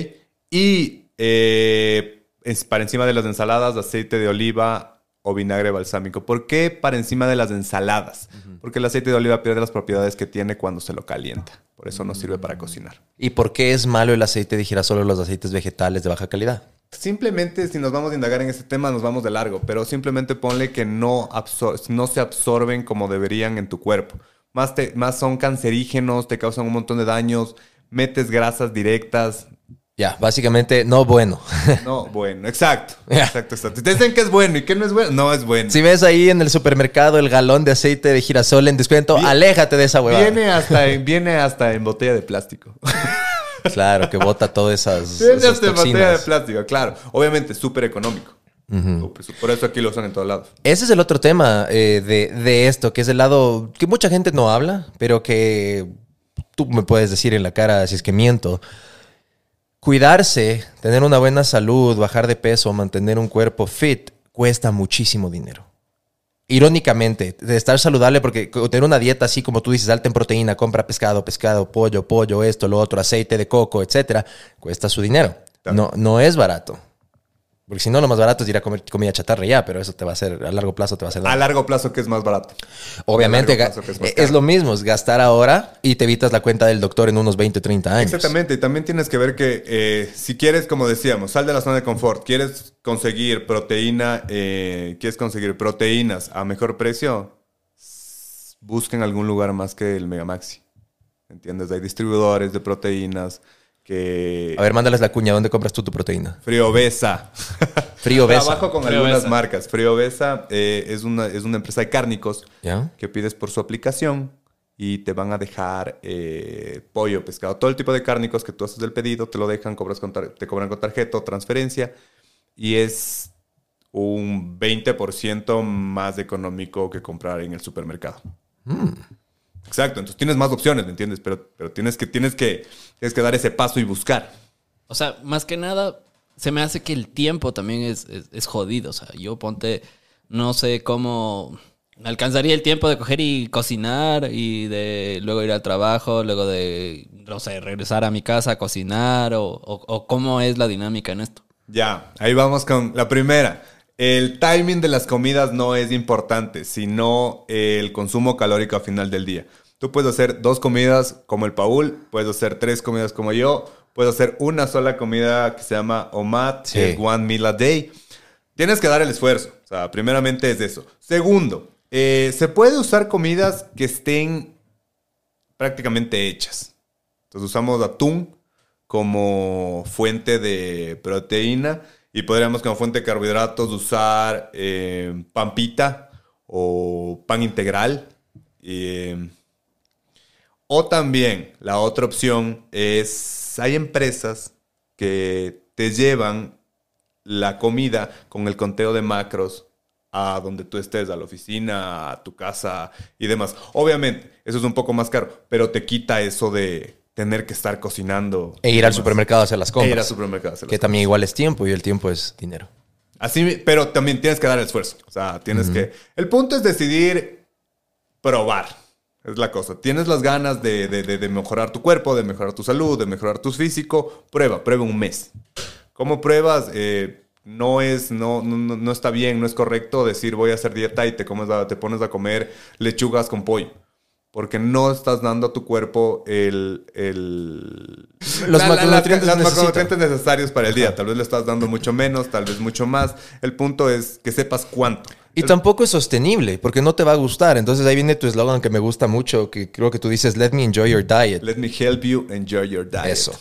Y eh, es para encima de las ensaladas, aceite de oliva o vinagre balsámico. ¿Por qué para encima de las ensaladas? Porque el aceite de oliva pierde las propiedades que tiene cuando se lo calienta. Por eso no sirve para cocinar. ¿Y por qué es malo el aceite de girasol o los aceites vegetales de baja calidad? Simplemente, si nos vamos a indagar en este tema, nos vamos de largo, pero simplemente ponle que no, no se absorben como deberían en tu cuerpo. Más, te- más son cancerígenos, te causan un montón de daños, metes grasas directas. Ya, básicamente no bueno. No, bueno, exacto. Exacto, exacto. Te dicen que es bueno y que no es bueno. No es bueno. si ves ahí en el supermercado el galón de aceite de girasol en descuento, aléjate de esa huevada. Viene hasta, en, viene hasta en botella de plástico. Claro, que bota todas esas, Viene esas hasta en botella de plástico, claro. Obviamente, súper económico. Por eso aquí lo usan en todos lados. Ese es el otro tema eh, de, de esto, que es el lado que mucha gente no habla, pero que tú me puedes decir en la cara si es que miento. Cuidarse, tener una buena salud, bajar de peso, mantener un cuerpo fit, cuesta muchísimo dinero. Irónicamente, de estar saludable, porque tener una dieta así como tú dices, alta en proteína, compra pescado, pescado, pollo, pollo, esto, lo otro, aceite de coco, etcétera, cuesta su dinero. Claro. No, no es barato. Porque si no, lo más barato es ir a comer comida chatarra ya, pero eso te va a hacer, a largo plazo te va a hacer daño. A largo plazo, que es más barato? Obviamente, es más es, caro. lo mismo, es gastar ahora y te evitas la cuenta del doctor en unos 20, 30 años. Exactamente, y también tienes que ver que eh, si quieres, como decíamos, sal de la zona de confort, quieres conseguir proteína, eh, quieres conseguir proteínas a mejor precio, s- busquen algún lugar más que el Megamaxi. ¿Entiendes? Hay distribuidores de proteínas que... A ver, mándales la cuña, ¿dónde compras tú tu proteína? Frío Besa. Frío Besa. Trabajo con algunas marcas. Frío Besa eh, es, una, es una empresa de cárnicos ¿Ya? que pides por su aplicación y te van a dejar eh, pollo, pescado, todo el tipo de cárnicos que tú haces del pedido, te lo dejan, cobras con tar- te cobran con tarjeta o transferencia y es un 20% más económico que comprar en el supermercado. Exacto, entonces tienes más opciones, ¿me entiendes? Pero, pero tienes, que, tienes, que, tienes que dar ese paso y buscar. O sea, más que nada, se me hace que el tiempo también es, es, es jodido. O sea, yo ponte, no sé cómo alcanzaría el tiempo de coger y cocinar y de luego ir al trabajo, luego de, no sé, regresar a mi casa a cocinar o, o- o cómo es la dinámica en esto. Ya, ahí vamos con la primera. El timing de las comidas no es importante, sino el consumo calórico a final del día. Tú puedes hacer dos comidas como el Paul, puedes hacer tres comidas como yo, puedes hacer una sola comida que se llama OMAD, Sí. que es One Meal a Day. Tienes que dar el esfuerzo. O sea, primeramente es eso. Segundo, eh, se puede usar comidas que estén prácticamente hechas. Entonces usamos atún, como fuente de proteína y podríamos como fuente de carbohidratos usar eh, pampita o pan integral. Eh, o también la otra opción es, hay empresas que te llevan la comida con el conteo de macros a donde tú estés, a la oficina, a tu casa y demás. Obviamente, eso es un poco más caro, pero te quita eso de tener que estar cocinando. E ir al supermercado a hacer las E compras. ir al supermercado. a hacer las Que también igual es tiempo y el tiempo es dinero. Así, pero también tienes que dar esfuerzo. O sea, tienes que. El punto es decidir probar. Es la cosa. Tienes las ganas de, de- de- de mejorar tu cuerpo, de mejorar tu salud, de mejorar tu físico. Prueba, prueba un mes. ¿Cómo pruebas? Eh, no es, no, no, no- no está bien, no es correcto decir voy a hacer dieta y te, comes a- te pones a comer lechugas con pollo. Porque no estás dando a tu cuerpo el... el Los macronutrientes los macronutrientes necesarios para el día. Tal vez le estás dando mucho menos, tal vez mucho más. El punto es que sepas cuánto. Y tampoco es sostenible, porque no te va a gustar. Entonces ahí viene tu eslogan que me gusta mucho, que creo que tú dices, let me enjoy your diet. Let me help you enjoy your diet. Eso.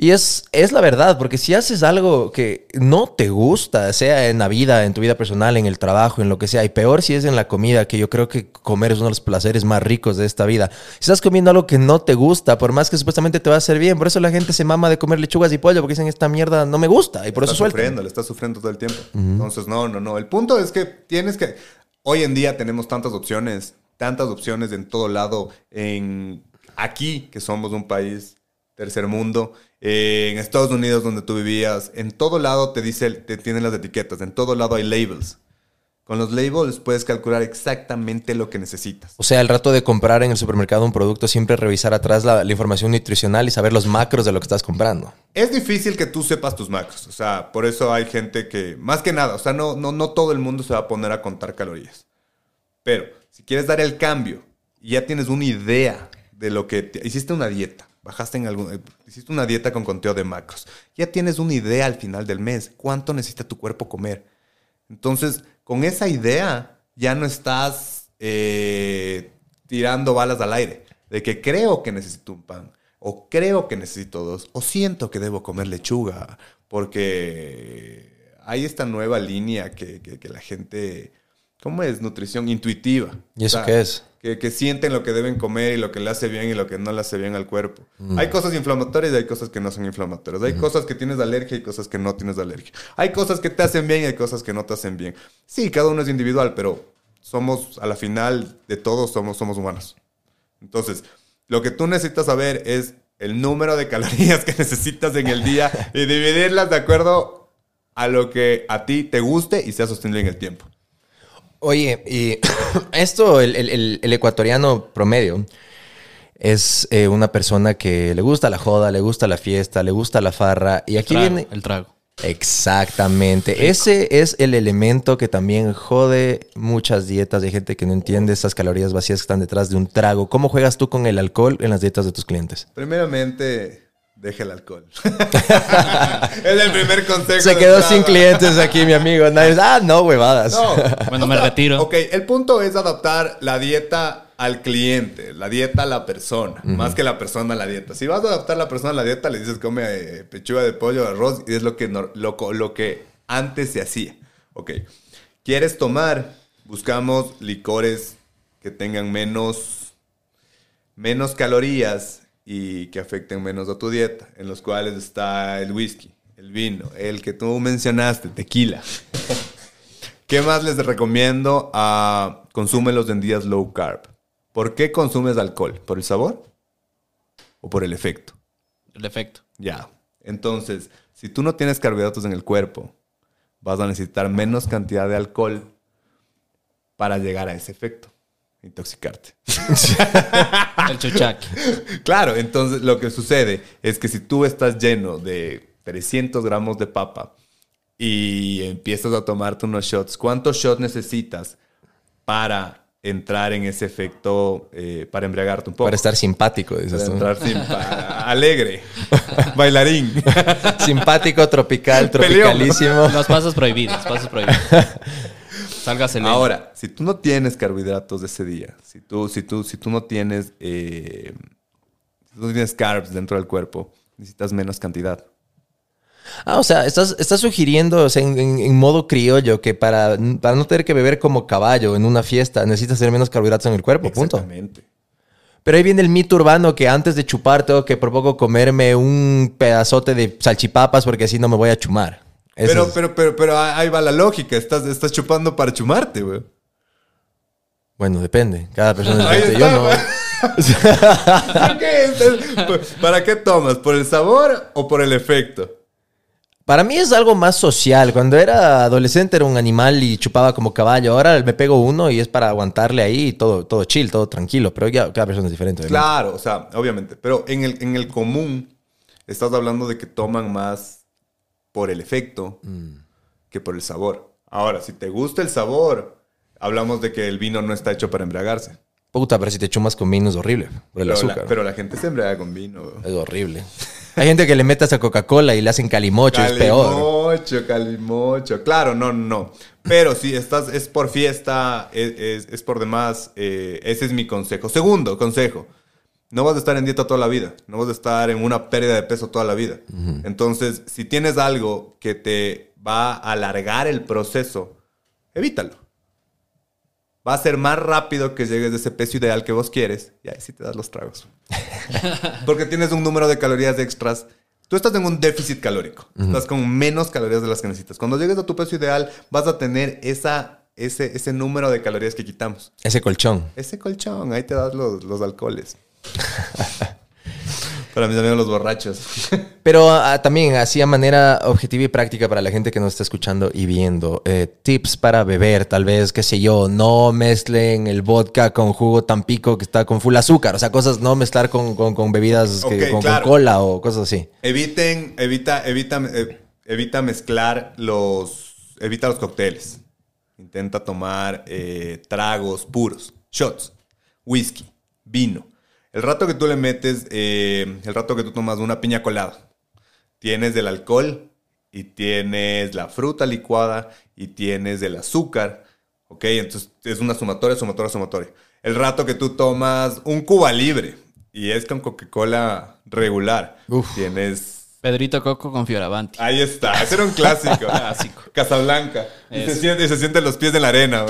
Y es, es la verdad, porque si haces algo que no te gusta, sea en la vida, en tu vida personal, en el trabajo, en lo que sea, y peor si es en la comida, que yo creo que comer es uno de los placeres más ricos de esta vida. Si estás comiendo algo que no te gusta, por más que supuestamente te va a hacer bien, por eso la gente se mama de comer lechugas y pollo, porque dicen esta mierda no me gusta, y por está eso sueltan. sufriendo, le está sufriendo todo el tiempo. Entonces, no, no, no. El punto es que tienes que. Hoy en día tenemos tantas opciones, tantas opciones en todo lado. En aquí, que somos un país tercer mundo, eh, en Estados Unidos, donde tú vivías, en todo lado te dice, te tienen las etiquetas, en todo lado hay labels. Con los labels puedes calcular exactamente lo que necesitas. O sea, el rato de comprar en el supermercado un producto, siempre revisar atrás la, la información nutricional y saber los macros de lo que estás comprando. Es difícil que tú sepas tus macros. O sea, por eso hay gente que, más que nada, o sea, no, no, no todo el mundo se va a poner a contar calorías. Pero si quieres dar el cambio y ya tienes una idea de lo que te- hiciste una dieta, bajaste en algún, eh, hiciste una dieta con conteo de macros, ya tienes una idea al final del mes, cuánto necesita tu cuerpo comer. Entonces, con esa idea ya no estás eh, tirando balas al aire, de que creo que necesito un pan, o creo que necesito dos, o siento que debo comer lechuga, porque hay esta nueva línea que, que- que la gente, ¿cómo es? Nutrición intuitiva. ¿Y eso qué es? Que, que sienten lo que deben comer y lo que le hace bien y lo que no le hace bien al cuerpo. Hay cosas inflamatorias y hay cosas que no son inflamatorias. Hay cosas que tienes alergia y cosas que no tienes alergia. Hay cosas que te hacen bien y hay cosas que no te hacen bien. Sí, cada uno es individual, pero somos, a la final de todos, somos, somos humanos. Entonces, lo que tú necesitas saber es el número de calorías que necesitas en el día y dividirlas de acuerdo a lo que a ti te guste y sea sostenible en el tiempo. Oye, y esto, el, el- el- el ecuatoriano promedio es eh, una persona que le gusta la joda, le gusta la fiesta, le gusta la farra. Y aquí Trago, viene... el trago. Exactamente. Ese es el elemento que también jode muchas dietas. Hay gente que no entiende esas calorías vacías que están detrás de un trago. ¿Cómo juegas tú con el alcohol en las dietas de tus clientes? Primeramente, deja el alcohol. es el primer consejo. Se quedó sin clientes aquí, mi amigo. Nadie- Ah, no, huevadas. No. Bueno, me retiro. Ok, el punto es adaptar la dieta al cliente, la dieta a la persona, más que la persona a la dieta. Si vas a adaptar la persona a la dieta, le dices come eh, pechuga de pollo, arroz, y es lo que, nor- lo, lo que antes se hacía. Ok, ¿quieres tomar? Buscamos licores que tengan menos, menos calorías y que afecten menos a tu dieta, en los cuales está el whisky, el vino, el que tú mencionaste, tequila. ¿Qué más les recomiendo? Ah, consúmelos en días low carb. ¿Por qué consumes alcohol? ¿Por el sabor? ¿O por el efecto? El efecto. Ya. Entonces, si tú no tienes carbohidratos en el cuerpo, vas a necesitar menos cantidad de alcohol para llegar a ese efecto. Intoxicarte. El chuchaqui. Claro, entonces lo que sucede es que si tú estás lleno de 300 gramos de papa y empiezas a tomarte unos shots, ¿cuántos shots necesitas para entrar en ese efecto, eh, para embriagarte un poco? Para estar simpático, dices Para tú. entrar sin pa- alegre, bailarín. Simpático, tropical, Peleón. tropicalísimo. Los pasos prohibidos, pasos prohibidos. Sálgase. Ahora, si tú no tienes carbohidratos de ese día, si tú, si tú, si tú no tienes, eh, si tú no tienes carbs dentro del cuerpo, necesitas menos cantidad. Ah, o sea, estás, estás sugiriendo o sea, en, en- en modo criollo que para, para no tener que beber como caballo en una fiesta necesitas tener menos carbohidratos en el cuerpo, punto. Exactamente. Pero ahí viene el mito urbano que antes de chupar tengo que por poco comerme un pedazote de salchipapas porque así no me voy a chumar. Pero, es- pero, pero, pero ahí va la lógica. Estás, estás chupando para chumarte, güey. Bueno, depende. Cada persona es diferente. Yo no. ¿Para qué? Entonces, ¿Para qué tomas? ¿Por el sabor o por el efecto? Para mí es algo más social. Cuando era adolescente era un animal y chupaba como caballo. Ahora me pego uno y es para aguantarle ahí y todo, todo chill, todo tranquilo. Pero ya cada persona es diferente. obviamente. Claro, o sea, obviamente. Pero en el, en el común, estás hablando de que toman más por el efecto que por el sabor. Ahora, si te gusta el sabor, hablamos de que el vino no está hecho para embriagarse. Puta, pero si te chumas con vino es horrible. Por el Pero azúcar. la, pero la gente se embriaga con vino. güey. Es horrible. Hay gente que le mete hasta Coca-Cola y le hacen calimocho. Es peor. Calimocho, calimocho. Claro, no, no. Pero si estás, es por fiesta, es, es- es por demás, eh, ese es mi consejo. Segundo consejo, no vas a estar en dieta toda la vida, no vas a estar en una pérdida de peso toda la vida. Entonces, si tienes algo que te va a alargar el proceso, evítalo. Va a ser más rápido que llegues de ese peso ideal que vos quieres y ahí sí te das los tragos. Porque tienes un número de calorías extras. Tú estás en un déficit calórico. Estás con menos calorías de las que necesitas. Cuando llegues a tu peso ideal, vas a tener esa, ese, ese número de calorías que quitamos. Ese colchón. Ese colchón, ahí te das los, los alcoholes. Para mis amigos los borrachos. Pero ah, también así a manera objetiva y práctica para la gente que nos está escuchando y viendo. eh, tips para beber, tal vez, qué sé yo, no mezclen el vodka con jugo tampico que está con full azúcar. O sea, cosas, no mezclar con, con- con bebidas que- Ok, con, con claro. cola o cosas así. Eviten, evita, evita, eh, evita mezclar los, evita los cócteles. Intenta tomar eh, tragos puros, shots, whisky, vino. El rato que tú le metes, eh, el rato que tú tomas una piña colada, tienes el alcohol y tienes la fruta licuada y tienes el azúcar, ¿ok? Entonces es una sumatoria, sumatoria, sumatoria. El rato que tú tomas un Cuba libre y es con Coca-Cola regular, Uf. tienes... Pedrito Coco con Fioravanti. Ahí está, ese era un clásico. Clásico. Casablanca. Y se, siente, y se sienten los pies en la arena.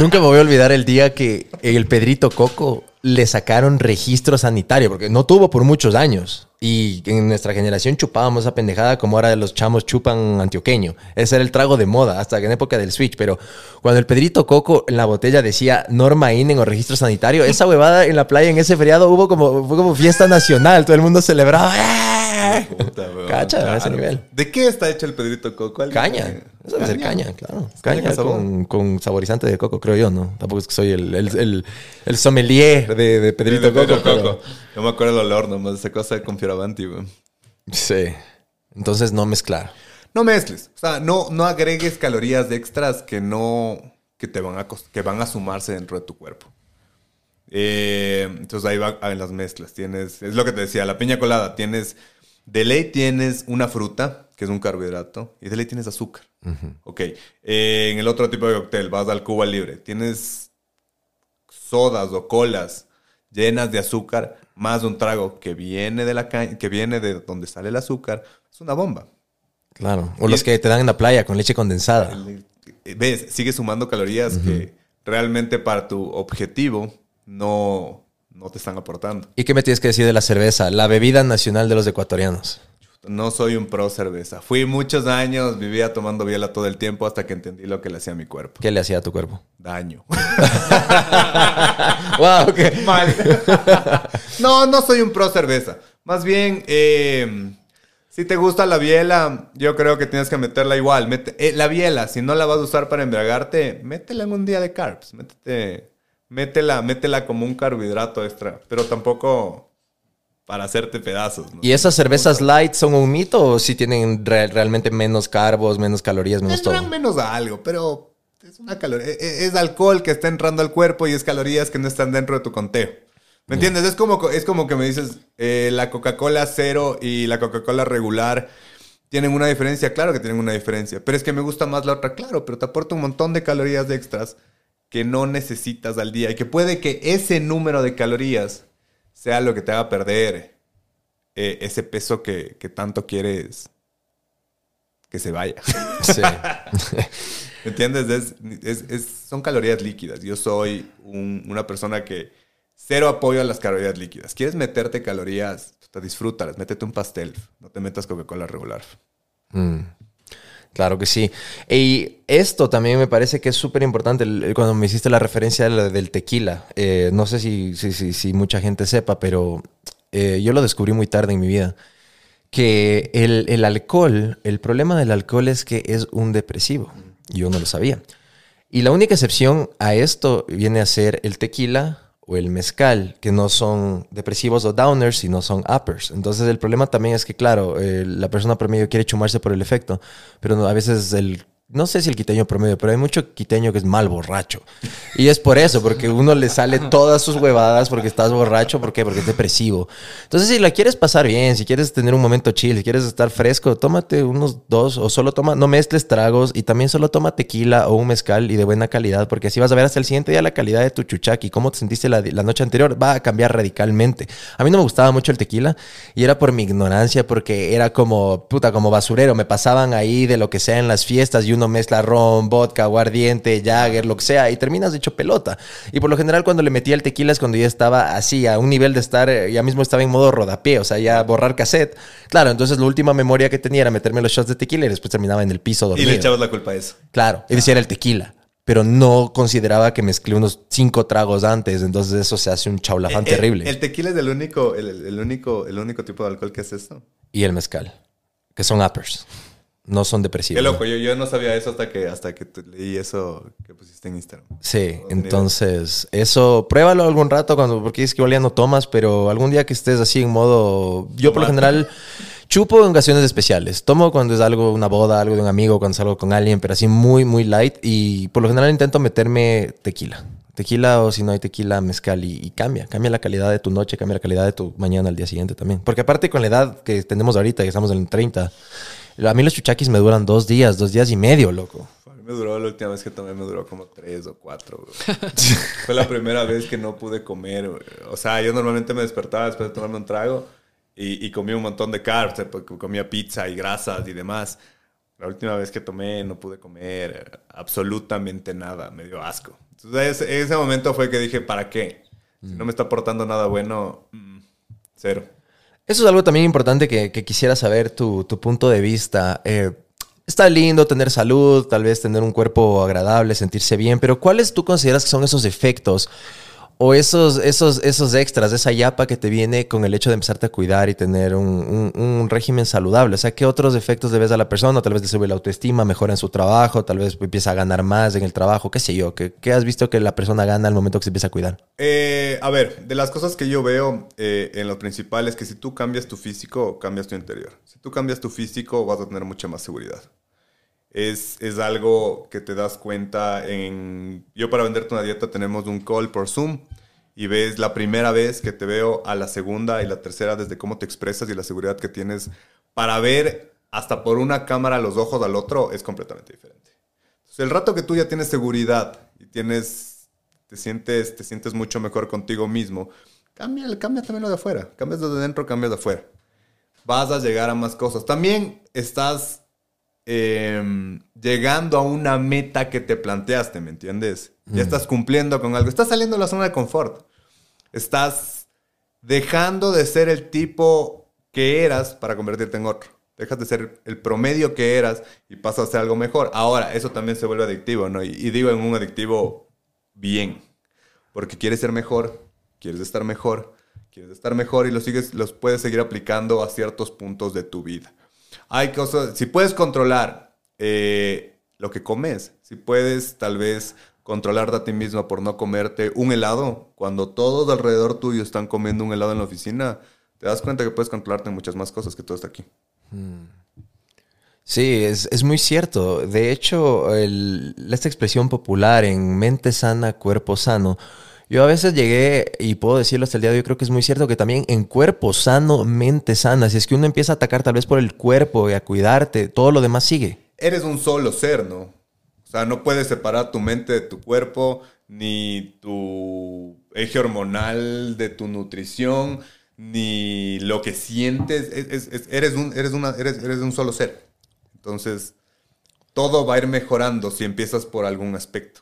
Nunca me voy a olvidar el día que el Pedrito Coco le sacaron registro sanitario, porque no tuvo por muchos años. Y en nuestra generación chupábamos esa pendejada como ahora los chamos chupan antioqueño. Ese era el trago de moda, hasta que en época del Switch. Pero cuando el Pedrito Coco en la botella decía Norma INEN o registro sanitario, esa huevada en la playa en ese feriado hubo como, fue como fiesta nacional. Todo el mundo celebraba. ¡Eh! Puta, weón. Cacha, a ese nivel. ¿De qué está hecho el Pedrito Coco? ¿Alguien Caña. Eso debe ser caña, claro. Caña con, con saborizante de coco, creo yo, ¿no? Tampoco es que soy el, el, el, el sommelier de, de Pedrito De Pedro Coco. pero- Coco. Yo me acuerdo el olor nomás, esa cosa con Fioravanti, weón. Sí. Entonces no mezclar. No mezcles. O sea, no, no agregues calorías extras que no. que te van a, que van a sumarse dentro de tu cuerpo. Eh, entonces ahí va en las mezclas. Tienes. Es lo que te decía, la piña colada. Tienes. De ley tienes una fruta, que es un carbohidrato, y de ley tienes azúcar. Ok. Eh, en el otro tipo de cóctel, vas al Cuba Libre. Tienes sodas o colas llenas de azúcar, más un trago que viene de la que viene de donde sale el azúcar. Es una bomba. Claro. O Y los que te dan en la playa con leche condensada. El- ves, sigue sumando calorías que realmente para tu objetivo no, no te están aportando. ¿Y qué me tienes que decir de la cerveza? La bebida nacional de los ecuatorianos. No soy un pro cerveza. Fui muchos años, vivía tomando biela todo el tiempo hasta que entendí lo que le hacía a mi cuerpo. ¿Qué le hacía a tu cuerpo? Daño. wow, qué Mal. no, no soy un pro cerveza. Más bien, eh, si te gusta la biela, yo creo que tienes que meterla igual. Mete- eh, la biela, si no la vas a usar para embriagarte, métela en un día de carbs. Métete, métela, métela como un carbohidrato extra, pero tampoco para hacerte pedazos. ¿no? ¿Y esas cervezas light son un mito o si tienen re- realmente menos carbos, menos calorías, menos todo? Tendrán menos algo, pero es una caloría. e- e- Es alcohol que está entrando al cuerpo y es calorías que no están dentro de tu conteo. ¿Me entiendes? Es como, co- es como que me dices, eh, la Coca-Cola cero y la Coca-Cola regular tienen una diferencia. Claro que tienen una diferencia, pero es que me gusta más la otra, claro, pero te aporta un montón de calorías extras que no necesitas al día y que puede que ese número de calorías sea lo que te haga perder eh, ese peso que, que tanto quieres que se vaya. Sí. ¿Me entiendes? Es, es- es- son calorías líquidas. Yo soy un- una persona que cero apoyo a las calorías líquidas. ¿Quieres meterte calorías? Te disfrútalas. Métete un pastel. No te metas Coca-Cola regular. Mm. Claro que sí. Y esto también me parece que es súper importante cuando me hiciste la referencia del tequila. Eh, no sé si, si, si- si mucha gente sepa, pero eh, yo lo descubrí muy tarde en mi vida. Que el, el alcohol, el problema del alcohol es que es un depresivo. Yo no lo sabía. Y la única excepción a esto viene a ser el tequila o el mezcal, que no son depresivos o downers, sino son uppers. Entonces el problema también es que, claro, eh, la persona promedio quiere chumarse por el efecto, pero a veces el... No sé si el quiteño promedio, pero hay mucho quiteño que es mal borracho. Y es por eso, porque uno le sale todas sus huevadas porque estás borracho. ¿Por qué? Porque es depresivo. Entonces, si la quieres pasar bien, si quieres tener un momento chill, si quieres estar fresco, tómate unos dos o solo toma, no mezcles tragos y también solo toma tequila o un mezcal y de buena calidad, porque así vas a ver hasta el siguiente día la calidad de tu chuchaqui, cómo te sentiste la, la noche anterior, va a cambiar radicalmente. A mí no me gustaba mucho el tequila y era por mi ignorancia, porque era como, puta, como basurero, me pasaban ahí de lo que sea en las fiestas y uno mezcla ron, vodka, aguardiente, Jagger, lo que sea, y terminas hecho pelota. Y por lo general cuando le metía el tequila es cuando ya estaba así, a un nivel de estar, eh, ya mismo estaba en modo rodapié, o sea, ya borrar cassette. Claro, entonces la última memoria que tenía era meterme los shots de tequila y después terminaba en el piso Y dormido. le echabas la culpa a eso. Claro, y decía era el tequila. Pero no consideraba que mezclé unos cinco tragos antes, entonces eso se hace un chaulafán El- el- terrible. El, tequila es el único, el, único, el único tipo de alcohol que hace esto. y el mezcal, que son uppers, no son depresivos. Qué loco, yo, yo no sabía eso hasta que, hasta que leí eso que pusiste en Instagram. Sí, entonces eso pruébalo algún rato cuando porque es que igual ya no tomas, pero algún día que estés así en modo yo por lo general chupo en ocasiones especiales. Tomo cuando es algo una boda, algo de un amigo, cuando salgo con alguien, pero así muy muy light y por lo general intento meterme tequila. Tequila o si no hay tequila, mezcal y, y cambia. Cambia la calidad de tu noche, cambia la calidad de tu mañana al día siguiente también. Porque aparte con la edad que tenemos ahorita, que estamos en el 30, a mí los chuchaquis me duran dos días, dos días y medio, loco. A mí me duró, la última vez que tomé me duró como tres o cuatro. bro. Fue la primera vez que no pude comer. O sea, yo normalmente me despertaba después de tomarme un trago y, y comía un montón de carbs, eh, comía pizza y grasas y demás. La última vez que tomé no pude comer absolutamente nada, me dio asco. Entonces, ese, ese momento fue que dije, ¿para qué? Si no me está aportando nada bueno, mm, cero. Eso es algo también importante que, quisiera saber tu, tu punto de vista. Eh, está lindo tener salud, tal vez tener un cuerpo agradable, sentirse bien, pero ¿cuáles tú consideras que son esos efectos o esos, esos, esos extras, esa yapa que te viene con el hecho de empezarte a cuidar y tener un, un- régimen saludable? O sea, ¿qué otros efectos le ves a la persona? Tal vez le sube la autoestima, mejora en su trabajo, tal vez empieza a ganar más en el trabajo, qué sé yo. ¿Qué, qué has visto que la persona gana al momento que se empieza a cuidar? Eh, a ver, de las cosas que yo veo eh, en lo principal es que si tú cambias tu físico, cambias tu interior. Si tú cambias tu físico, vas a tener mucha más seguridad. Es, es algo que te das cuenta en... Yo para venderte una dieta tenemos un call por Zoom y ves la primera vez que te veo a la segunda y la tercera desde cómo te expresas y la seguridad que tienes para ver hasta por una cámara los ojos al otro es completamente diferente. Entonces, el rato que tú ya tienes seguridad y tienes, te sientes, te sientes mucho mejor contigo mismo, cambia, cambia también lo de afuera. Cambias lo de dentro, cambias de afuera. Vas a llegar a más cosas. También estás eh, llegando a una meta que te planteaste, ¿me entiendes? Ya estás cumpliendo con algo. Estás saliendo de la zona de confort. Estás dejando de ser el tipo que eras para convertirte en otro. Dejas de ser el promedio que eras y pasas a ser algo mejor. Ahora, eso también se vuelve adictivo, ¿no? Y, y digo en un adictivo bien. Porque quieres ser mejor, quieres estar mejor, quieres estar mejor y los, sigues, los puedes seguir aplicando a ciertos puntos de tu vida. Hay cosas, si puedes controlar eh, lo que comes, si puedes tal vez controlarte a ti misma por no comerte un helado, cuando todos alrededor tuyo están comiendo un helado en la oficina, te das cuenta que puedes controlarte muchas más cosas que todo está aquí. Sí, es, es muy cierto. De hecho, esta expresión popular en mente sana, cuerpo sano, yo a veces llegué, y puedo decirlo hasta el día de hoy, creo que es muy cierto que también en cuerpo sano, mente sana, si es que uno empieza a atacar tal vez por el cuerpo y a cuidarte, todo lo demás sigue. Eres un solo ser, ¿no? O sea, no puedes separar tu mente de tu cuerpo, ni tu eje hormonal de tu nutrición. ni lo que sientes. Es- es- es- eres, un, eres, una, eres, eres un solo ser. Entonces, todo va a ir mejorando si empiezas por algún aspecto.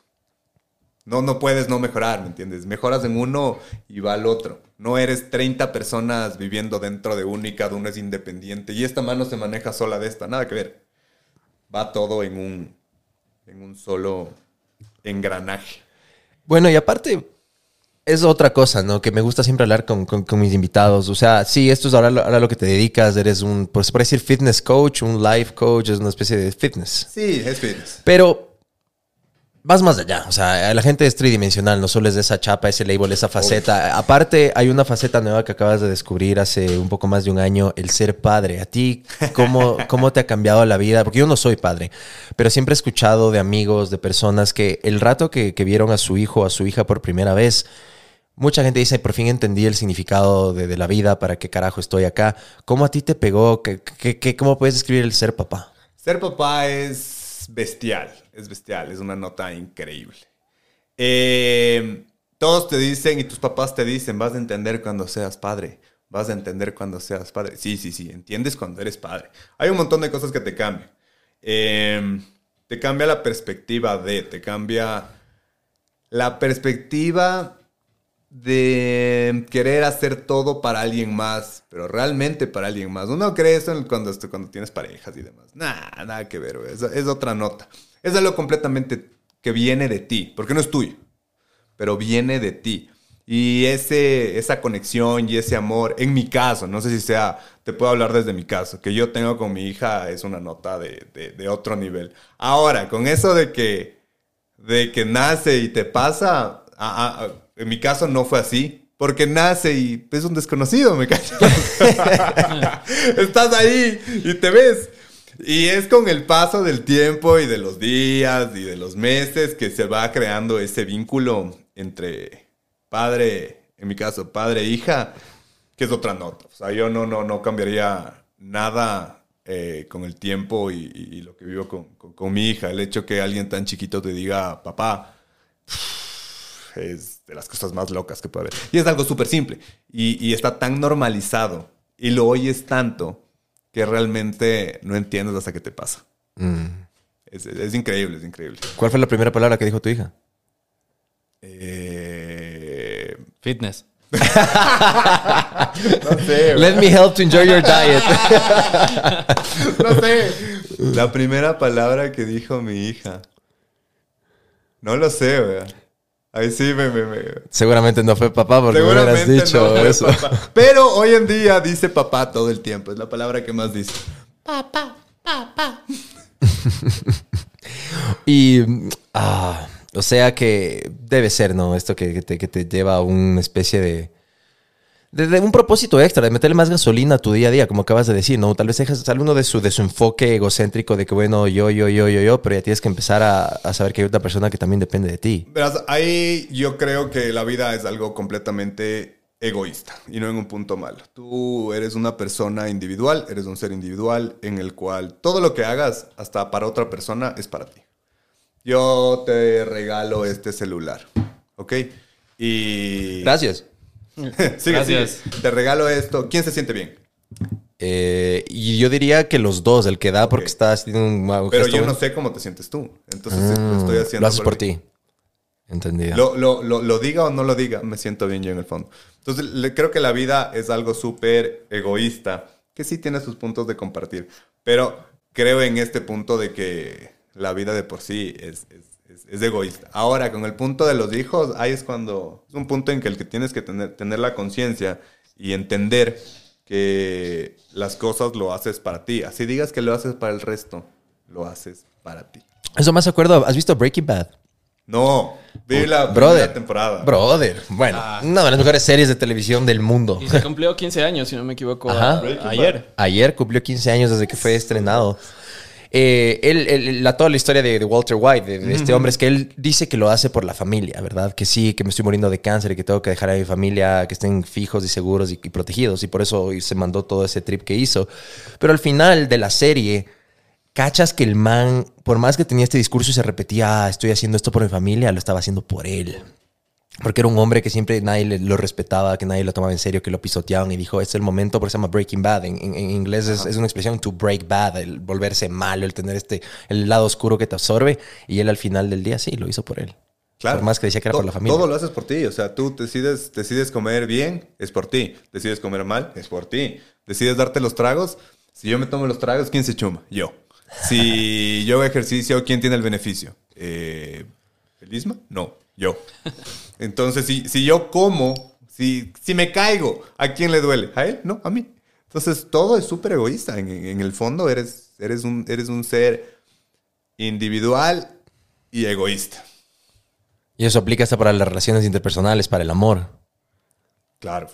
No, no puedes no mejorar, ¿me entiendes? Mejoras en uno y va al otro. No eres 30 personas viviendo dentro de uno y cada uno es independiente. Y esta mano se maneja sola de esta. Nada que ver. Va todo en un, en un solo engranaje. Bueno, y aparte, es otra cosa, ¿no? Que me gusta siempre hablar con, con- con mis invitados. O sea, sí, esto es ahora, lo- ahora lo que te dedicas. Eres un, pues, puede decir fitness coach, un life coach, es una especie de fitness. Sí, es fitness. Pero vas más allá. O sea, la gente es tridimensional, no solo es de esa chapa, ese label, esa faceta. Aparte, hay una faceta nueva que acabas de descubrir hace un poco más de un año, el ser padre. ¿A ti cómo, cómo te ha cambiado la vida? Porque yo no soy padre, pero siempre he escuchado de amigos, de personas que el rato que, que vieron a su hijo o a su hija por primera vez, Mucha gente dice, por fin entendí el significado de, de la vida, para qué carajo estoy acá. ¿Cómo a ti te pegó? ¿Qué, qué- qué- cómo puedes describir el ser papá? Ser papá es bestial, es bestial, es una nota increíble. Eh, todos te dicen y tus papás te dicen, vas a entender cuando seas padre, vas a entender cuando seas padre. Sí, sí, sí, entiendes cuando eres padre. Hay un montón de cosas que te cambian. Eh, te cambia la perspectiva de, te cambia la perspectiva de querer hacer todo para alguien más, pero realmente para alguien más. Uno cree eso cuando, cuando tienes parejas y demás. Nada, nada que ver, es otra nota. Es algo completamente que viene de ti, porque no es tuyo, pero viene de ti. Y ese, esa conexión y ese amor, en mi caso, no sé si sea, te puedo hablar desde mi caso, que yo tengo con mi hija es una nota de, de- otro nivel. Ahora, con eso de que, de que nace y te pasa, ah, ah, en mi caso no fue así. Porque nace y es un desconocido, me cachas. Estás ahí y te ves. Y es con el paso del tiempo y de los días y de los meses que se va creando ese vínculo entre padre, en mi caso, padre e hija, que es otra nota. O sea, yo no, no, no cambiaría nada eh, con el tiempo y, lo que vivo con, con- con mi hija. El hecho que alguien tan chiquito te diga, papá, es de las cosas más locas que puede haber. Y es algo súper simple. Y, y está tan normalizado y lo oyes tanto que realmente no entiendes hasta que te pasa. Es, es increíble, es increíble. ¿Cuál fue la primera palabra que dijo tu hija? Eh, Fitness. no sé, güey. Let me help to enjoy your diet. no sé. La primera palabra que dijo mi hija. No lo sé, güey. Ahí sí me... me, me- Seguramente no fue papá porque me hubieras dicho no eso. papá. Pero hoy en día dice papá todo el tiempo. Es la palabra que más dice. Y, mm, ah, o sea que debe ser, ¿no? Esto que, que te, que te lleva a una especie de, de, de un propósito extra, de meterle más gasolina a tu día a día, como acabas de decir, ¿no? Tal vez dejas sale uno de su, de su enfoque egocéntrico de que, bueno, yo, yo, yo, yo, yo, pero ya tienes que empezar a, a saber que hay otra persona que también depende de ti. Verás, ahí yo creo que la vida es algo completamente egoísta y no en un punto malo. Tú eres una persona individual, eres un ser individual en el cual todo lo que hagas, hasta para otra persona, es para ti. Yo te regalo este celular, ¿ok? Y... Gracias. Sigue, Gracias. sigue. Te regalo esto. ¿Quién se siente bien? Eh, y yo diría que los dos, el que da porque Ok. está haciendo un, un Pero gesto yo no sé cómo te sientes tú. Entonces Mm, lo estoy haciendo Lo haces por ti. Entendido. Lo, lo- lo- lo diga o no lo diga, me siento bien yo en el fondo. Entonces, le- creo que la vida es algo súper egoísta, que sí tiene sus puntos de compartir, pero creo en este punto de que la vida de por sí es, es- es- es egoísta. Ahora, con el punto de los hijos, ahí es cuando es un punto en que el que tienes que tener, tener la conciencia y entender que las cosas lo haces para ti. Así digas que lo haces para el resto, lo haces para ti. Eso más acuerdo, ¿has visto Breaking Bad? No, vi la Brother. primera temporada. Brother. Bueno, una de las mejores series de televisión del mundo. Y se cumplió 15 años, si no me equivoco, Ajá. ayer. Ayer cumplió 15 años desde que fue estrenado. Eh, él, él- la, toda la historia de, de Walter White, de, de este hombre, es que él dice que lo hace por la familia, ¿verdad? Que sí, que me estoy muriendo de cáncer y que tengo que dejar a mi familia que estén fijos y seguros y, y protegidos. Y por eso se mandó todo ese trip que hizo. Pero al final de la serie, cachas que el man, por más que tenía este discurso y se repetía, "Ah, estoy haciendo esto por mi familia, lo estaba haciendo por él. Porque era un hombre que siempre nadie lo respetaba, que nadie lo tomaba en serio, que lo pisoteaban y dijo, es el momento, porque se llama Breaking Bad. En, en- en inglés es, es una expresión to break bad, el volverse malo, el tener este, el lado oscuro que te absorbe. Y él al final del día sí, lo hizo por él. Por más que decía que era To- por la familia. Todo lo haces por ti. O sea, tú decides, decides comer bien, es por ti. Decides comer mal, es por ti. Decides darte los tragos. Si yo me tomo los tragos, ¿quién se chuma? Yo. Si yo hago ejercicio, ¿quién tiene el beneficio? Eh, ¿El Isma? No, yo. Entonces, si, si yo como, si, si me caigo, ¿a quién le duele? ¿A él? No, a mí. Entonces, todo es súper egoísta. En, en el fondo, eres, eres, un, eres un ser individual y egoísta. Y eso aplica hasta para las relaciones interpersonales, para el amor. Claro.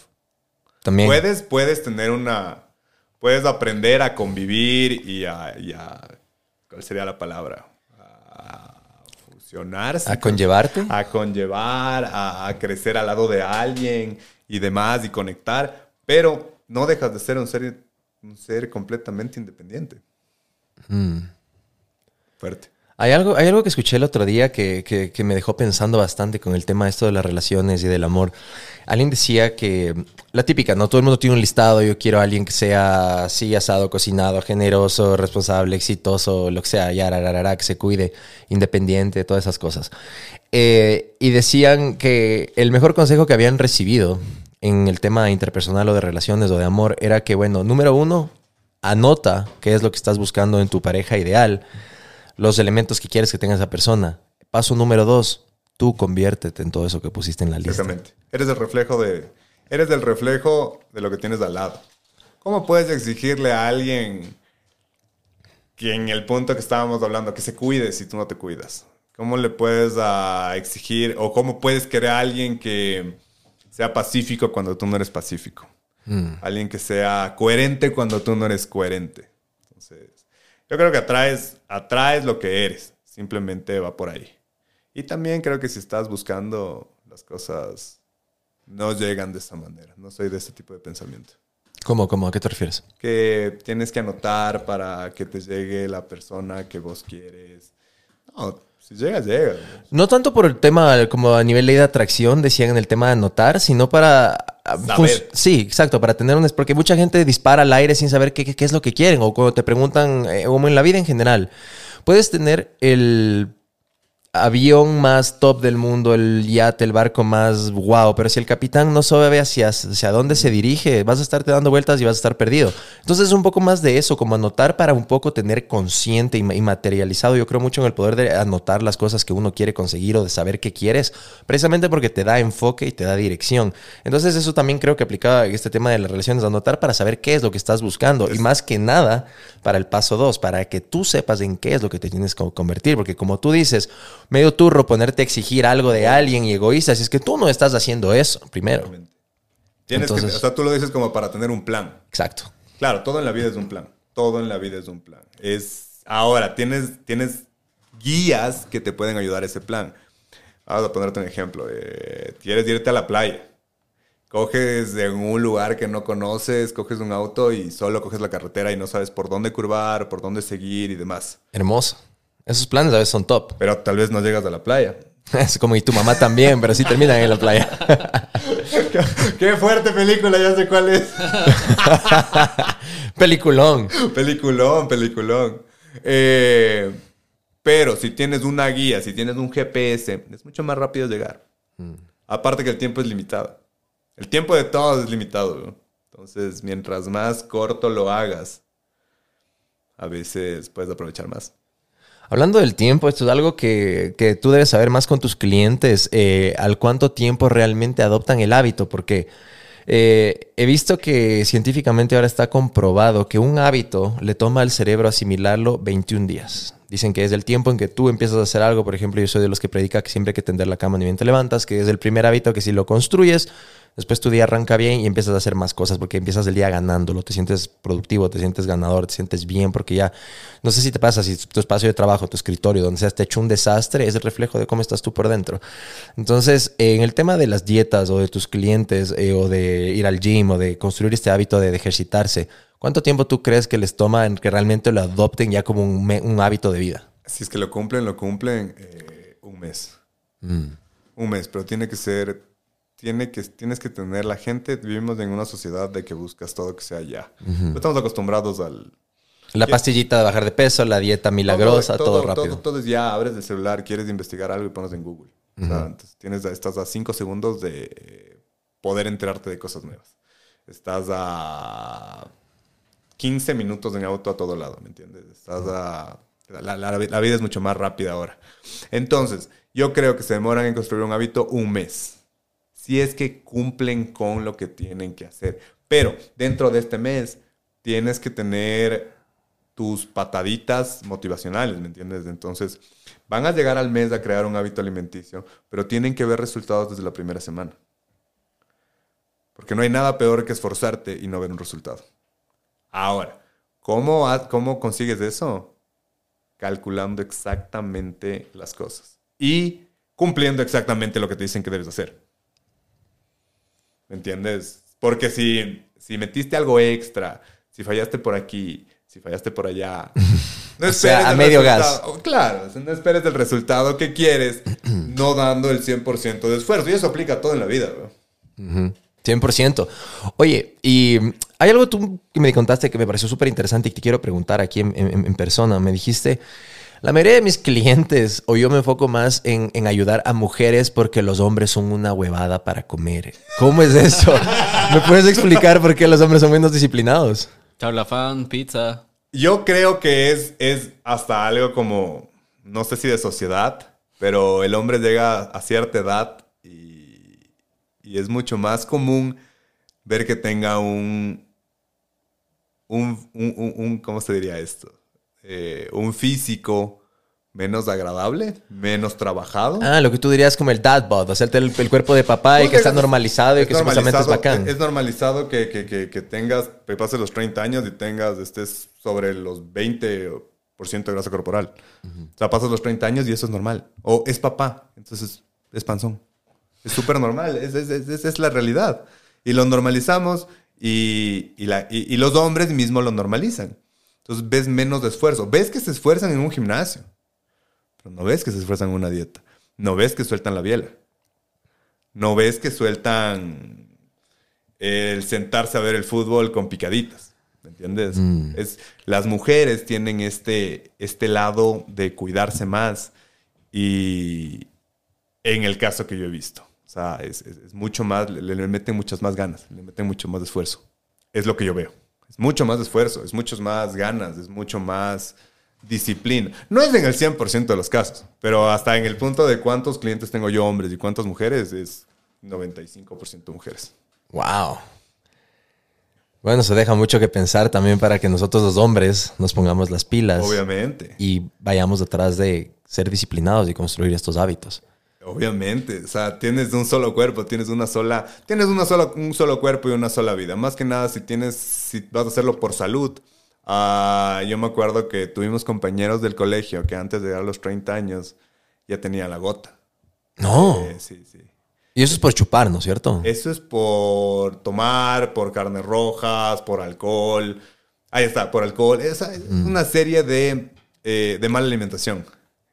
También. Puedes, puedes tener una. Puedes aprender a convivir y a. y a- ¿Cuál sería la palabra? A A conllevarte. A conllevar, a, a crecer al lado de alguien y demás y conectar. Pero no dejas de ser un ser, un ser completamente independiente. Mm. Fuerte. Hay algo, hay algo que escuché el otro día que, que- me dejó pensando bastante con el tema esto de las relaciones y del amor. Alguien decía que la típica, ¿no? Todo el mundo tiene un listado. Yo quiero a alguien que sea así, asado, cocinado, generoso, responsable, exitoso, lo que sea, ya, rararara, que se cuide, independiente, todas esas cosas. Eh, y decían que el mejor consejo que habían recibido en el tema interpersonal o de relaciones o de amor era que, bueno, número uno, anota qué es lo que estás buscando en tu pareja ideal los elementos que quieres que tenga esa persona. Paso número dos, tú conviértete en todo eso que pusiste en la lista. Exactamente. Eres el reflejo de. Eres el reflejo de lo que tienes al lado. ¿Cómo puedes exigirle a alguien que en el punto que estábamos hablando, que se cuide si tú no te cuidas? ¿Cómo le puedes ah, exigir o cómo puedes querer a alguien que sea pacífico cuando tú no eres pacífico? Mm. Alguien que sea coherente cuando tú no eres coherente. Yo creo que atraes, atraes lo que eres. Simplemente va por ahí. Y también creo que si estás buscando las cosas no llegan de esa manera. No soy de ese tipo de pensamiento. ¿Cómo, cómo? ¿A qué te refieres? Que tienes que anotar para que te llegue la persona que vos quieres. No, si llega, llega. No tanto por el tema como a nivel ley de atracción, decían en el tema de anotar, sino para... Saber. fun- Sí, exacto, para tener un... Porque mucha gente dispara al aire sin saber qué, qué- qué es lo que quieren, o cuando te preguntan, eh, como en la vida en general, puedes tener el avión más top del mundo, el yate, el barco más wow, pero si el capitán no sabe hacia, hacia dónde se dirige, vas a estarte dando vueltas y vas a estar perdido. Entonces es un poco más de eso, como anotar para un poco tener consciente y, ma- y materializado. Yo creo mucho en el poder de anotar las cosas que uno quiere conseguir o de saber qué quieres, precisamente porque te da enfoque y te da dirección. Entonces eso también creo que aplicaba este tema de las relaciones, anotar para saber qué es lo que estás buscando y más que nada para el paso dos, para que tú sepas en qué es lo que te tienes que convertir, porque como tú dices, medio turro ponerte a exigir algo de alguien y egoísta, si es que tú no estás haciendo eso primero. Tienes que, Entonces- o sea, tú lo dices como para tener un plan. Exacto. Claro, todo en la vida es un plan. Todo en la vida es un plan. Es ahora tienes tienes guías que te pueden ayudar a ese plan. Vamos a ponerte un ejemplo. eh, quieres irte a la playa. Coges en un lugar que no conoces, coges un auto y solo coges la carretera y no sabes por dónde curvar, por dónde seguir y demás. Hermoso. Esos planes a veces son top. Pero tal vez no llegas a la playa. Es como y tu mamá también, pero sí terminan en la playa. ¡Qué fuerte película! Ya sé cuál es. Peliculón. Peliculón, peliculón. Eh, pero si tienes una guía, si tienes un GPS, es mucho más rápido llegar. Aparte que el tiempo es limitado. El tiempo de todos es limitado. ¿no? Entonces, mientras más corto lo hagas, a veces puedes aprovechar más. Hablando del tiempo, esto es algo que, que tú debes saber más con tus clientes, eh, al cuánto tiempo realmente adoptan el hábito, porque eh, he visto que científicamente ahora está comprobado que un hábito le toma al cerebro asimilarlo 21 días. Dicen que es el tiempo en que tú empiezas a hacer algo, por ejemplo, yo soy de los que predica que siempre hay que tender la cama ni bien te levantas, que es el primer hábito que si lo construyes, después tu día arranca bien y empiezas a hacer más cosas porque empiezas el día ganándolo, te sientes productivo, te sientes ganador, te sientes bien porque ya, no sé si te pasa, si tu espacio de trabajo, tu escritorio, donde seas te hecho un desastre, es el reflejo de cómo estás tú por dentro. Entonces, eh, en el tema de las dietas o de tus clientes eh, o de ir al gym o de construir este hábito de, de ejercitarse, ¿cuánto tiempo tú crees que les toma en que realmente lo adopten ya como un, me- un hábito de vida? Si es que lo cumplen, lo cumplen eh, un mes. Mm. Un mes, pero tiene que ser, tiene que, tienes que tener la gente, vivimos en una sociedad de que buscas todo que sea ya. Estamos acostumbrados al... La pastillita de bajar de peso, la dieta milagrosa, todo, rápido. Todo, todo es ya, abres el celular, quieres investigar algo y pones en Google. O sea, entonces tienes, estás a cinco segundos de eh, poder enterarte de cosas nuevas. Estás a 15 minutos en auto a todo lado, ¿me entiendes? Estás a... La, la- la vida es mucho más rápida ahora. Entonces, yo creo que se demoran en construir un hábito un mes. Si es que cumplen con lo que tienen que hacer. Pero dentro de este mes tienes que tener tus pataditas motivacionales, ¿me entiendes? Entonces, van a llegar al mes a crear un hábito alimenticio, pero tienen que ver resultados desde la primera semana. Porque no hay nada peor que esforzarte y no ver un resultado. Ahora, ¿cómo, cómo consigues eso? Calculando exactamente las cosas y cumpliendo exactamente lo que te dicen que debes hacer. ¿Me entiendes? Porque si, si metiste algo extra, si fallaste por aquí, si fallaste por allá, no O sea, esperes a medio resultado. Claro, sea, no esperes el resultado que quieres, no dando el 100% de esfuerzo. Y eso aplica a todo en la vida. Ujú, 100%. Oye, y hay algo tú que me contaste que me pareció súper interesante y que te quiero preguntar aquí en, en- en persona. Me dijiste, la mayoría de mis clientes, o yo me enfoco más en, en ayudar a mujeres porque los hombres son una huevada para comer. ¿Cómo es eso? ¿Me puedes explicar por qué los hombres son menos disciplinados? Charlafán, pizza. Yo creo que es, es hasta algo como, no sé si de sociedad, pero el hombre llega a cierta edad y, y es mucho más común ver que tenga un, un, un, un- un- ¿cómo se diría esto? Eh, un físico menos agradable, menos trabajado. Ah, lo que tú dirías como el dad bod, hacerte el, el cuerpo de papá y que está es- normalizado y que supuestamente es bacán. Es normalizado que, que, que, que tengas, que pases los 30 años y tengas, estés sobre los 20% de grasa corporal. O sea, pasas los 30 años y eso es normal. O es papá, entonces es panzón. Es súper normal, es, es, es- es- es la realidad. Y lo normalizamos y, y, la- y- y los hombres mismos lo normalizan. Entonces ves menos de esfuerzo. Ves que se esfuerzan en un gimnasio, pero no ves que se esfuerzan en una dieta. No ves que sueltan la biela. No ves que sueltan el sentarse a ver el fútbol con picaditas. ¿Me entiendes? Es, las mujeres tienen este, este lado de cuidarse más y en el caso que yo he visto. O sea, es, es- es mucho más, le, le meten muchas más ganas, le meten mucho más esfuerzo. Es lo que yo veo. Es mucho más esfuerzo, es mucho más ganas, es mucho más disciplina. No es en el 100% de los casos, pero hasta en el punto de cuántos clientes tengo yo hombres y cuántas mujeres es 95% mujeres. Wow. Bueno, se deja mucho que pensar también para que nosotros los hombres nos pongamos las pilas Obviamente. y vayamos detrás de ser disciplinados y construir estos hábitos. Obviamente, o sea, tienes un solo cuerpo, tienes una sola, tienes una sola, un solo cuerpo y una sola vida. Más que nada, si tienes, si vas a hacerlo por salud. Ah, yo me acuerdo que tuvimos compañeros del colegio que antes de llegar a los 30 años ya tenía la gota. No. Eh, sí, sí. Y eso es por chupar, ¿no es cierto? Eso es por tomar, por carnes rojas, por alcohol. Ahí está, por alcohol. Es, es una serie de, eh, de mala alimentación.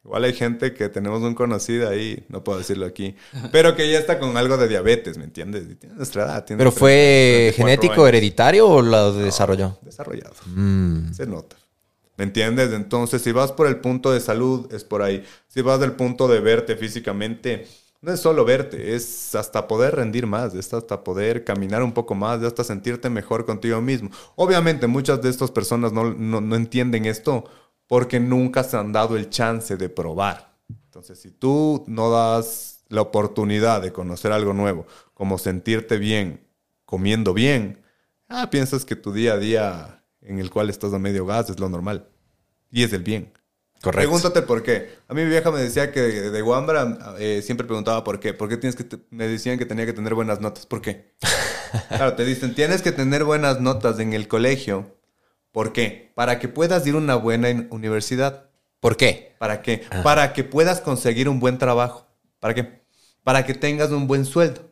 Igual hay gente que tenemos un conocido ahí, no puedo decirlo aquí, pero que ya está con algo de diabetes, ¿me entiendes? Y tiene nuestra edad. tiene ¿Pero fue 34 genético, años. hereditario o lo desarrolló? Desarrollado. Mm. Se nota. ¿Me entiendes? Entonces, si vas por el punto de salud, es por ahí. Si vas del punto de verte físicamente, no es solo verte, es hasta poder rendir más, es hasta poder caminar un poco más, es hasta sentirte mejor contigo mismo. Obviamente, muchas de estas personas no, no- no entienden esto porque nunca se han dado el chance de probar. Entonces, si tú no das la oportunidad de conocer algo nuevo, como sentirte bien comiendo bien, ah, piensas que tu día a día en el cual estás a medio gas es lo normal. Y es el bien. Correcto. Pregúntate por qué. A mí mi vieja me decía que de, Wambra eh, siempre preguntaba por qué. ¿Por qué tienes que me decían que tenía que tener buenas notas? ¿Por qué? claro, te dicen, tienes que tener buenas notas en el colegio. ¿Por qué? Para que puedas ir a una buena universidad. ¿Por qué? ¿Para qué? Para que puedas conseguir un buen trabajo. ¿Para qué? Para que tengas un buen sueldo.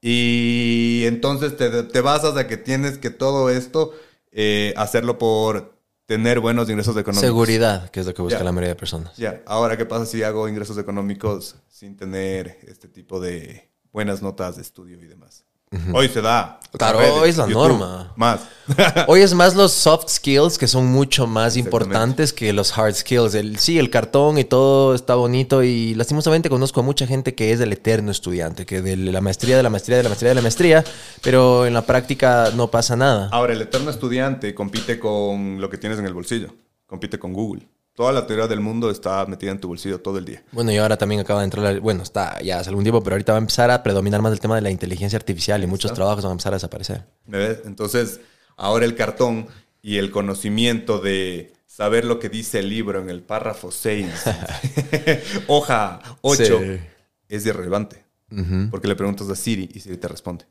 Y entonces te, te basas a que tienes que todo esto eh, hacerlo por tener buenos ingresos económicos. Seguridad, que es lo que busca la mayoría de personas. Ya, ahora, ¿qué pasa si hago ingresos económicos sin tener este tipo de buenas notas de estudio y demás? Hoy se da. Claro, Redes, hoy es la YouTube, norma. Más. Hoy es más los soft skills que son mucho más importantes que los hard skills. El, sí, el cartón y todo está bonito y lastimosamente conozco a mucha gente que es el eterno estudiante, que de la maestría, de la maestría, de la maestría, de la maestría, pero en la práctica no pasa nada. Ahora, el eterno estudiante compite con lo que tienes en el bolsillo. Compite con Google. Toda la teoría del mundo está metida en tu bolsillo todo el día. Bueno, y ahora también acaba de entrar, bueno, está ya hace algún tiempo, pero ahorita va a empezar a predominar más el tema de la inteligencia artificial y muchos trabajos van a empezar a desaparecer. ¿Me ves? Entonces, ahora el cartón y el conocimiento de saber lo que dice el libro en el párrafo 6, hoja 8, Sí. es irrelevante. Porque le preguntas a Siri y Siri te responde.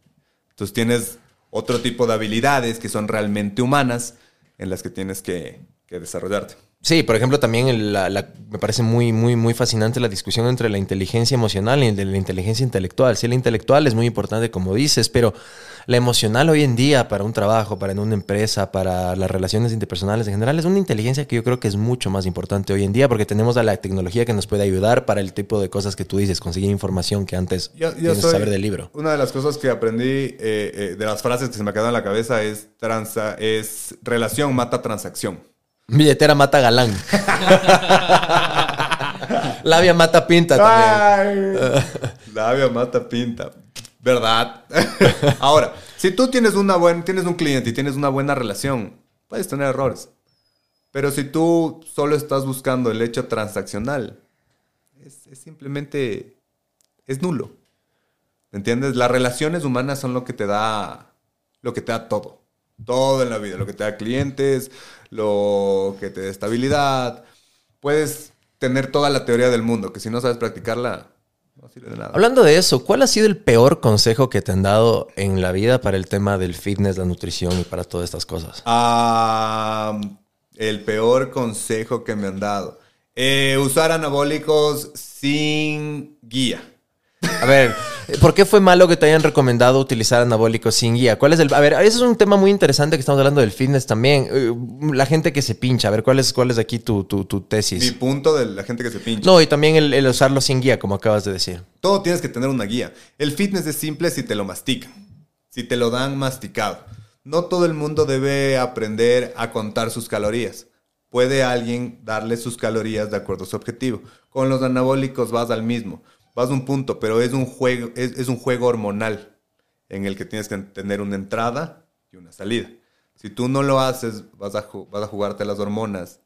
Entonces tienes otro tipo de habilidades que son realmente humanas en las que tienes que, que desarrollarte. Sí, por ejemplo, también el- la- la- me parece muy, muy, muy fascinante la discusión entre la inteligencia emocional y la inteligencia intelectual. Sí, la intelectual es muy importante, como dices, pero la emocional hoy en día para un trabajo, para en una empresa, para las relaciones interpersonales en general, es una inteligencia que yo creo que es mucho más importante hoy en día porque tenemos a la tecnología que nos puede ayudar para el tipo de cosas que tú dices, conseguir información que antes Yo, yo soy- saber del libro. Una de las cosas que aprendí eh, eh, de las frases que se me quedan en la cabeza es, transa, es relación mata transacción. Billetera mata galán. Labia mata pinta también. Ay, labia mata pinta. ¿Verdad? Ahora, si tú tienes, una buen, tienes un cliente y tienes una buena relación, puedes tener errores. Pero si tú solo estás buscando el hecho transaccional, es, es simplemente, es nulo. ¿Me entiendes? Las relaciones humanas son lo que te da, lo que te da todo. Todo en la vida. Lo que te da clientes, lo que te da estabilidad. Puedes tener toda la teoría del mundo, que si no sabes practicarla, no sirve de nada. Hablando de eso, ¿cuál ha sido el peor consejo que te han dado en la vida para el tema del fitness, la nutrición y para todas estas cosas? Ah, el peor consejo que me han dado. Eh, usar anabólicos sin guía. A ver, ¿por qué fue malo que te hayan recomendado utilizar anabólicos sin guía? ¿Cuál es el...? A ver, eso es un tema muy interesante que estamos hablando del fitness también. Eh, La gente que se pincha. A ver, ¿cuál es, cuál es aquí tu, tu, tu Mi tesis? punto de la gente que se pincha. No, y también el, el usarlo sin guía, como acabas de decir. Todo tienes que tener una guía. El fitness es simple si te lo mastican, si te lo dan masticado. No todo el mundo debe aprender a contar sus calorías. Puede alguien darle sus calorías de acuerdo a su objetivo. Con los anabólicos vas al mismo. Vas a un punto, pero es un juego, es, es un juego hormonal en el que tienes que tener una entrada y una salida. Si tú no lo haces, vas a, vas a jugarte las hormonas.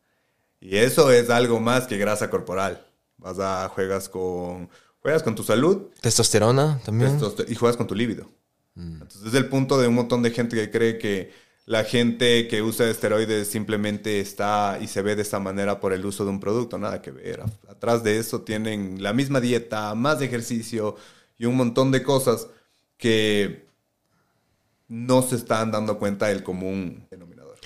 Y eso es algo más que grasa corporal. Vas a juegas con juegas con tu salud ¿Testosterona también? testoster- y juegas con tu líbido. Entonces es el punto de un montón de gente que cree que la gente que usa esteroides simplemente está y se ve de esta manera por el uso de un producto. Nada que ver. Atrás de eso tienen la misma dieta, más ejercicio y un montón de cosas que no se están dando cuenta del común denominador.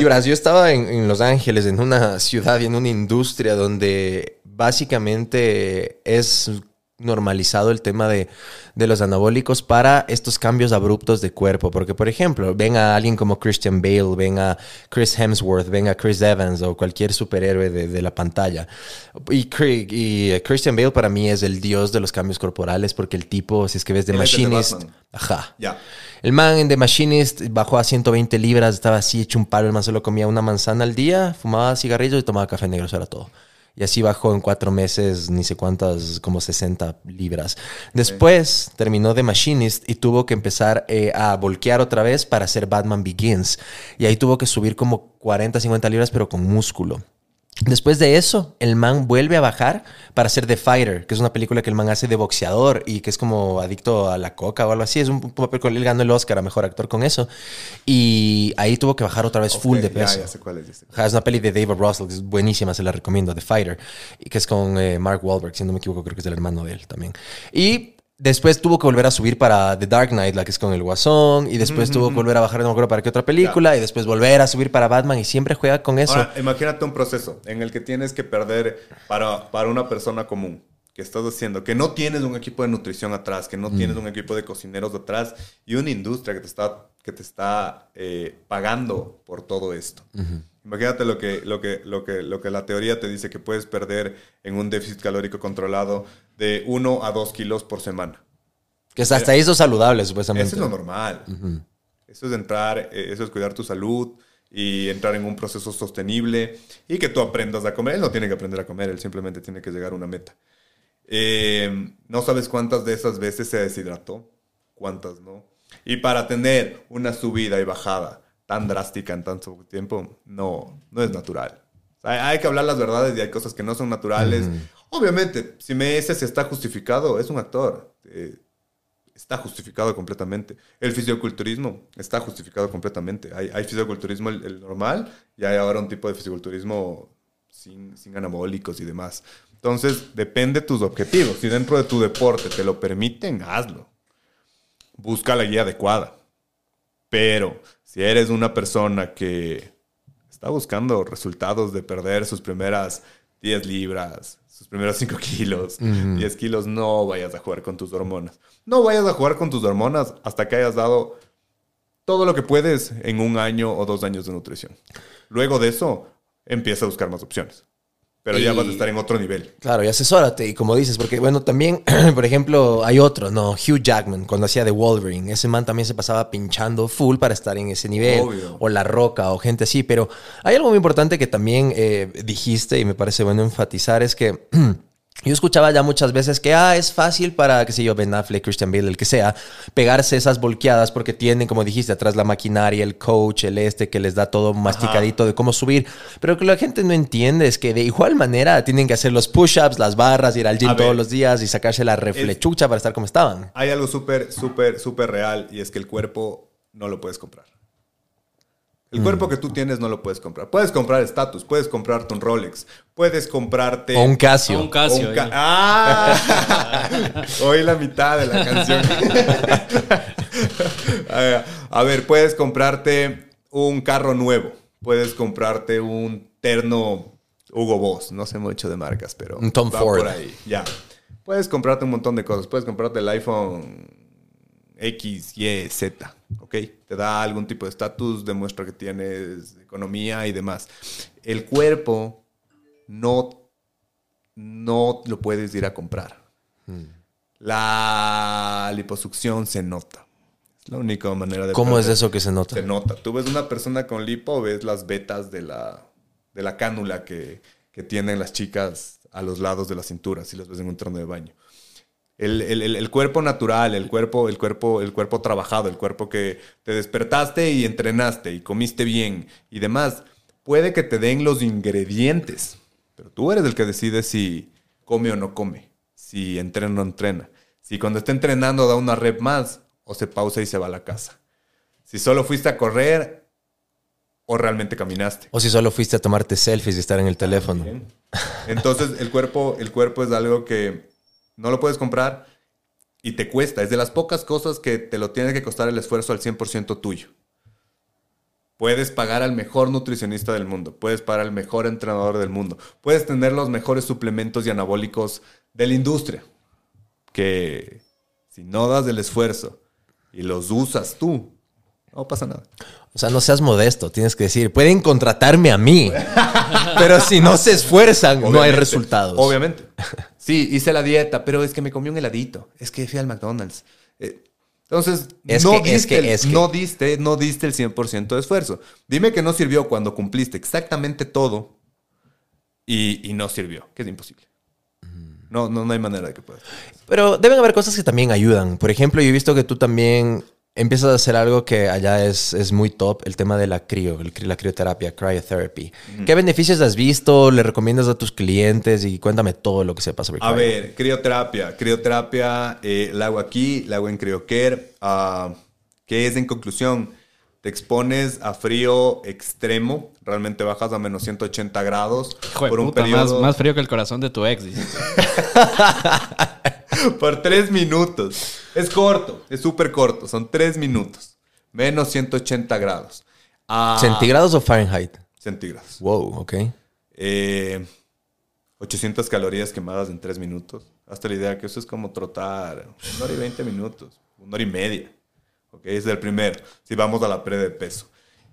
Yuras, yo estaba en, en Los Ángeles, en una ciudad y en una industria donde básicamente es normalizado el tema de, de los anabólicos para estos cambios abruptos de cuerpo. Porque, por ejemplo, ven a alguien como Christian Bale, ven a Chris Hemsworth, ven a Chris Evans o cualquier superhéroe de, de la pantalla. Y, y, Christian Bale para mí es el dios de los cambios corporales porque el tipo, si es que ves de Machinist, ajá. El man en The Machinist bajó a 120 libras, estaba así hecho un palo. El man solo comía una manzana al día, fumaba cigarrillos y tomaba café negro, eso era todo. Y así bajó en cuatro meses, ni sé cuántas, como 60 libras. Después terminó The Machinist y tuvo que empezar eh, a volquear otra vez para hacer Batman Begins. Y ahí tuvo que subir como 40, 50 libras, pero con músculo. Después de eso, el man vuelve a bajar para hacer The Fighter, que es una película que el man hace de boxeador y que es como adicto a la coca o algo así. Es un papel con él ganó el Oscar a mejor actor con eso. Y ahí tuvo que bajar otra vez full de peso. Ya, sé cuál es. una peli de David Russell, que es buenísima, se la recomiendo, The Fighter, y que es con eh, Mark Wahlberg, si no me equivoco, creo que es el hermano de él también. Y después tuvo que volver a subir para The Dark Knight, la que es con el Guasón, y después tuvo que volver a bajar, no me acuerdo para qué otra película, y después volver a subir para Batman, y siempre juega con eso. Ahora, imagínate un proceso en el que tienes que perder para, para una persona común. Que estás haciendo, que no tienes un equipo de nutrición atrás, que no tienes un equipo de cocineros atrás y una industria que te está, que te está eh, pagando por todo esto. Imagínate lo que, lo, que, lo, que, lo que la teoría te dice que puedes perder en un déficit calórico controlado de 1 a 2 kilos por semana. Que hasta ahí eso es saludable, supuestamente. Eso es lo normal. Eso es entrar, eh, eso es cuidar tu salud y entrar en un proceso sostenible y que tú aprendas a comer. Él no tiene que aprender a comer, él simplemente tiene que llegar a una meta. Eh, no sabes cuántas de esas veces se deshidrató, cuántas no. Y para tener una subida y bajada tan drástica en tanto tiempo, no, no es natural. O sea, hay que hablar las verdades y hay cosas que no son naturales. Obviamente, si me dices si está justificado, es un actor. Eh, está justificado completamente. El fisioculturismo está justificado completamente. Hay, hay fisioculturismo el, el normal y hay ahora un tipo de fisioculturismo sin, sin anabólicos y demás. Entonces, depende de tus objetivos. Si dentro de tu deporte te lo permiten, hazlo. Busca la guía adecuada. Pero si eres una persona que está buscando resultados de perder sus primeras 10 libras, sus primeros 5 kilos, 10 kilos, no vayas a jugar con tus hormonas. No vayas a jugar con tus hormonas hasta que hayas dado todo lo que puedes en un año o dos años de nutrición. Luego de eso, empieza a buscar más opciones. Pero ya vas a estar en otro nivel. Claro, y asesórate, y como dices, porque bueno, también, por ejemplo, hay otro, ¿no? Hugh Jackman, cuando hacía de Wolverine, ese man también se pasaba pinchando full para estar en ese nivel, Obvio. o La Roca, o gente así, pero hay algo muy importante que también eh, dijiste, y me parece bueno enfatizar, es que... Yo escuchaba ya muchas veces que, ah, es fácil para, qué sé yo, Ben Affleck, Christian Bale, el que sea, pegarse esas volqueadas porque tienen, como dijiste, atrás la maquinaria, el coach, el este, que les da todo masticadito de cómo subir. Pero que la gente no entiende es que de igual manera tienen que hacer los push-ups, las barras, ir al gym A ver. todos los días y sacarse la reflechucha para estar como estaban. Hay algo súper, súper, súper real y es que el cuerpo no lo puedes comprar. El cuerpo que tú tienes no lo puedes comprar. Puedes comprar estatus, puedes comprarte un Rolex, puedes comprarte... O un Casio. Un Casio. un ca- ya. ¡Ah! Oí la mitad de la canción. a a ver, puedes comprarte un carro nuevo. Puedes comprarte un terno Hugo Boss. No sé mucho de marcas, pero... Un Tom va Ford. por ahí. Ya. Puedes comprarte un montón de cosas. Puedes comprarte el iPhone X, Y, Z. ¿Ok? Te da algún tipo de estatus, demuestra que tienes economía y demás. El cuerpo no, no lo puedes ir a comprar. La liposucción se nota. Es la única manera de... ¿Cómo es eso que se nota? Se nota. Tú ves una persona con lipo, ves las vetas de la, de la cánula que, que tienen las chicas a los lados de la cintura, si las ves en un trono de baño. El, el- el- cuerpo natural, el cuerpo, el, cuerpo, el cuerpo trabajado, el cuerpo que te despertaste y entrenaste y comiste bien y demás, puede que te den los ingredientes, pero tú eres el que decide si come o no come, si entrena o no entrena, si cuando está entrenando da una rep más o se pausa y se va a la casa, si solo fuiste a correr o realmente caminaste. O si solo fuiste a tomarte selfies y estar en el teléfono. Entonces, el cuerpo, el cuerpo es algo que no lo puedes comprar y te cuesta. Es de las pocas cosas que te lo tiene que costar el esfuerzo al 100% tuyo. Puedes pagar al mejor nutricionista del mundo, puedes pagar al mejor entrenador del mundo, puedes tener los mejores suplementos y anabólicos de la industria, que si no das el esfuerzo y los usas tú, no pasa nada. O sea, no seas modesto, tienes que decir, pueden contratarme a mí, pero si no se esfuerzan, no hay resultados. Obviamente. Sí, hice la dieta, pero es que me comí un heladito. Es que fui al McDonald's. Eh, entonces, Es no, que- es diste que- el, es que- no diste, no diste el 100% de esfuerzo. Dime que no sirvió cuando cumpliste exactamente todo y, y no sirvió, que es imposible. No, no, no hay manera de que puedas. Pero deben haber cosas que también ayudan. Por ejemplo, yo he visto que tú también empiezas a hacer algo que allá es, es muy top, el tema de la crio, el cri- la crioterapia, cryotherapy. ¿Qué beneficios has visto? ¿Le recomiendas a tus clientes? Y cuéntame todo lo que sepas sobre A cryo. ver, crioterapia. Crioterapia eh, la hago aquí, la hago en CrioCare. ah, que es en conclusión? Te expones a frío extremo, realmente bajas a menos 180 grados Hijo de por un puta, más, periodo más frío que el corazón de tu ex. por tres minutos. Es corto, es súper corto, son tres minutos, menos 180 grados. Ah, ¿Centígrados o Fahrenheit? Centígrados. Wow, ok. Eh, 800 calorías quemadas en 3 minutos. Hasta la idea que eso es como trotar una hora y 20 minutos, una hora y media. ¿Ok? Es el primero. Si vamos a la pre de peso.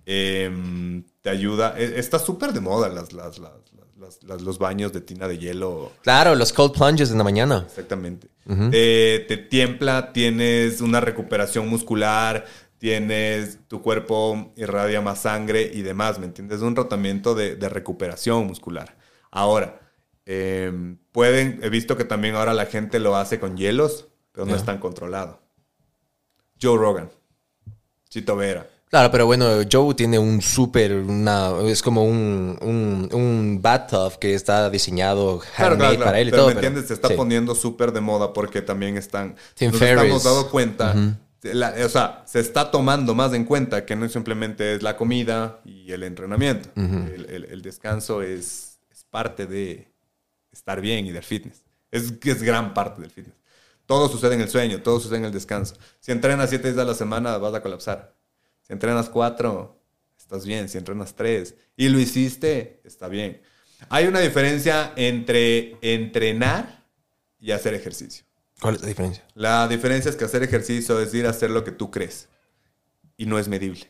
Em, te ayuda. e- Está súper de moda las, las, las- las- las- los baños de tina de hielo. Claro, los cold plunges en la mañana. Exactamente. te, te tiempla, tienes una recuperación muscular, tienes tu cuerpo irradia más sangre y demás, ¿me entiendes? Es un tratamiento de, de recuperación muscular. Ahora, eh, pueden, he visto que también ahora la gente lo hace con hielos, pero no es tan controlado. Joe Rogan, Chito Vera. Claro, pero bueno, Joe tiene un súper, una, es como un, un, un bathtub que está diseñado Claro, claro, claro. para él y pero todo. ¿me entiendes? Se está sí. poniendo súper de moda porque también están... Tim nos estamos dando cuenta... la- o sea, se está tomando más en cuenta que no simplemente es la comida y el entrenamiento. el, el- el descanso es, es parte de estar bien y del fitness. Es, es gran parte del fitness. Todo sucede en el sueño, todo sucede en el descanso. Si entrenas siete días a la semana, vas a colapsar. Si entrenas cuatro, estás bien. Si entrenas tres y lo hiciste, está bien. Hay una diferencia entre entrenar y hacer ejercicio. ¿Cuál es la diferencia? La diferencia es que hacer ejercicio es ir a hacer lo que tú crees y no es medible.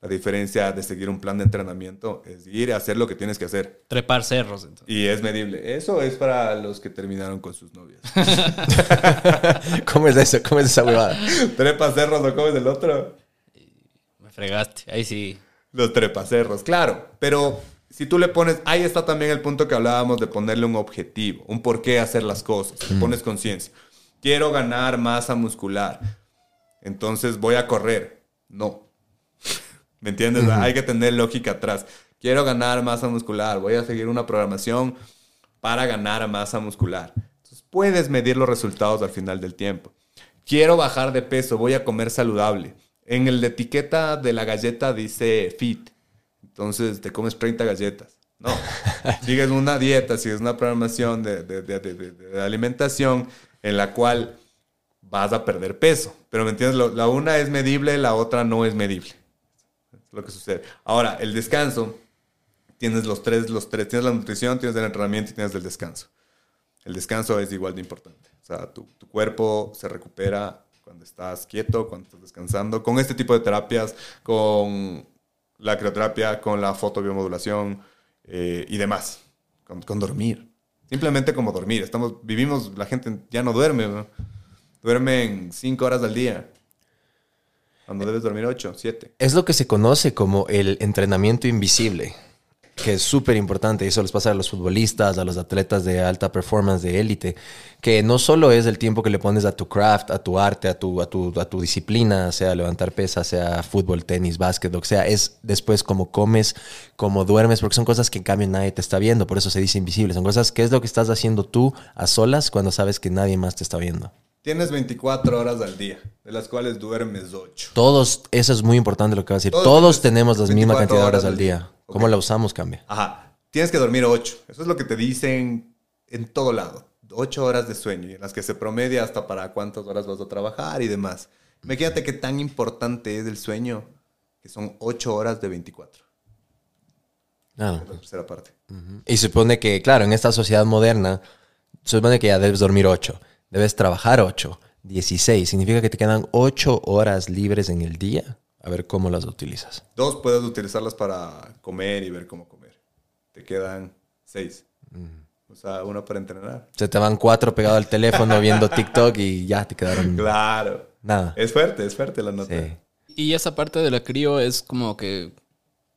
La diferencia de seguir un plan de entrenamiento es ir a hacer lo que tienes que hacer Trepar cerros, entonces. y es medible. Eso es para los que terminaron con sus novias. ¿Cómo es eso? ¿Cómo es esa huevada? trepacerros, ¿no comes el otro? Fregaste. Ahí sí. Los trepacerros, claro. Pero si tú le pones, ahí está también el punto que hablábamos de ponerle un objetivo, un por qué hacer las cosas. Le pones conciencia. Quiero ganar masa muscular. Entonces voy a correr. No. ¿Me entiendes? Hay que tener lógica atrás. Quiero ganar masa muscular. Voy a seguir una programación para ganar masa muscular. Entonces puedes medir los resultados al final del tiempo. Quiero bajar de peso. Voy a comer saludable. En el de etiqueta de la galleta dice fit. Entonces te comes 30 galletas. No. sigues una dieta, sigues una programación de, de- de- de- alimentación en la cual vas a perder peso. Pero me entiendes, Lo- la una es medible, la otra no es medible. Es lo que sucede. Ahora, el descanso, tienes los tres, los tres, tienes la nutrición, tienes el entrenamiento y tienes el descanso. El descanso es igual de importante. O sea, tu, tu cuerpo se recupera cuando estás quieto, cuando estás descansando, con este tipo de terapias, con la crioterapia, con la fotobiomodulación eh, y demás, con, con dormir. Simplemente como dormir. Estamos, vivimos, la gente ya no duerme, ¿no? Duermen cinco horas al día. Cuando debes dormir ocho, siete. Es lo que se conoce como el entrenamiento invisible, que es súper importante. y Eso les pasa a los futbolistas, a los atletas de alta performance, de élite, que no solo es el tiempo que le pones a tu craft, a tu arte, a tu, a tu, a tu disciplina, sea levantar pesas, sea fútbol, tenis, básquet, lo que sea, es después cómo comes, cómo duermes, porque son cosas que en cambio nadie te está viendo, por eso se dice invisible. Son cosas que es lo que estás haciendo tú a solas cuando sabes que nadie más te está viendo. Tienes 24 horas al día, de las cuales duermes 8. Todos, eso es muy importante lo que va a decir. Todos Todos, tenemos la misma 24 cantidad de horas horas al al día. ¿Cómo la usamos cambia? Ajá. Tienes que dormir 8. Eso es lo que te dicen en todo lado. 8 horas de sueño, y en las que se promedia hasta para cuántas horas vas a trabajar y demás. Imagínate qué tan importante es el sueño, que son 8 horas de 24. Claro. La tercera parte. Y supone que, claro, en esta sociedad moderna, supone que ya debes dormir 8, debes trabajar 8, 16. Significa que te quedan 8 horas libres en el día. A ver cómo las utilizas. Dos, puedes utilizarlas para comer y ver cómo comer. Te quedan 6. O sea, una para entrenar. Se te van 4 pegado al teléfono viendo TikTok y ya te quedaron Claro. nada. Es fuerte, es fuerte la nota. Sí. Y esa parte de la crío es como que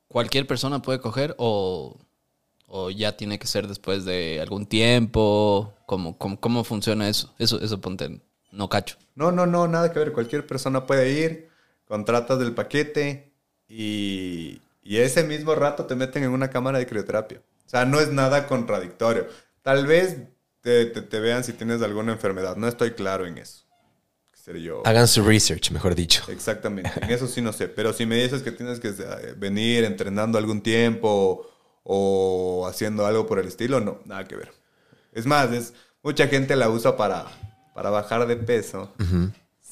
cualquier persona puede coger o, o ya tiene que ser después de algún tiempo. ¿Cómo, cómo, cómo funciona eso? Eso, eso ponte, no cacho. No, no, no, nada que ver. Cualquier persona puede ir, contratas del paquete y, y ese mismo rato te meten en una cámara de crioterapia. O sea, no es nada contradictorio. Tal vez te, te- te vean si tienes alguna enfermedad. No estoy claro en eso. Yo. Hagan su research, mejor dicho. Exactamente. En eso sí no sé. Pero si me dices que tienes que eh, venir entrenando algún tiempo o haciendo algo por el estilo, no, nada que ver. Es más, es, mucha gente la usa para, para bajar de peso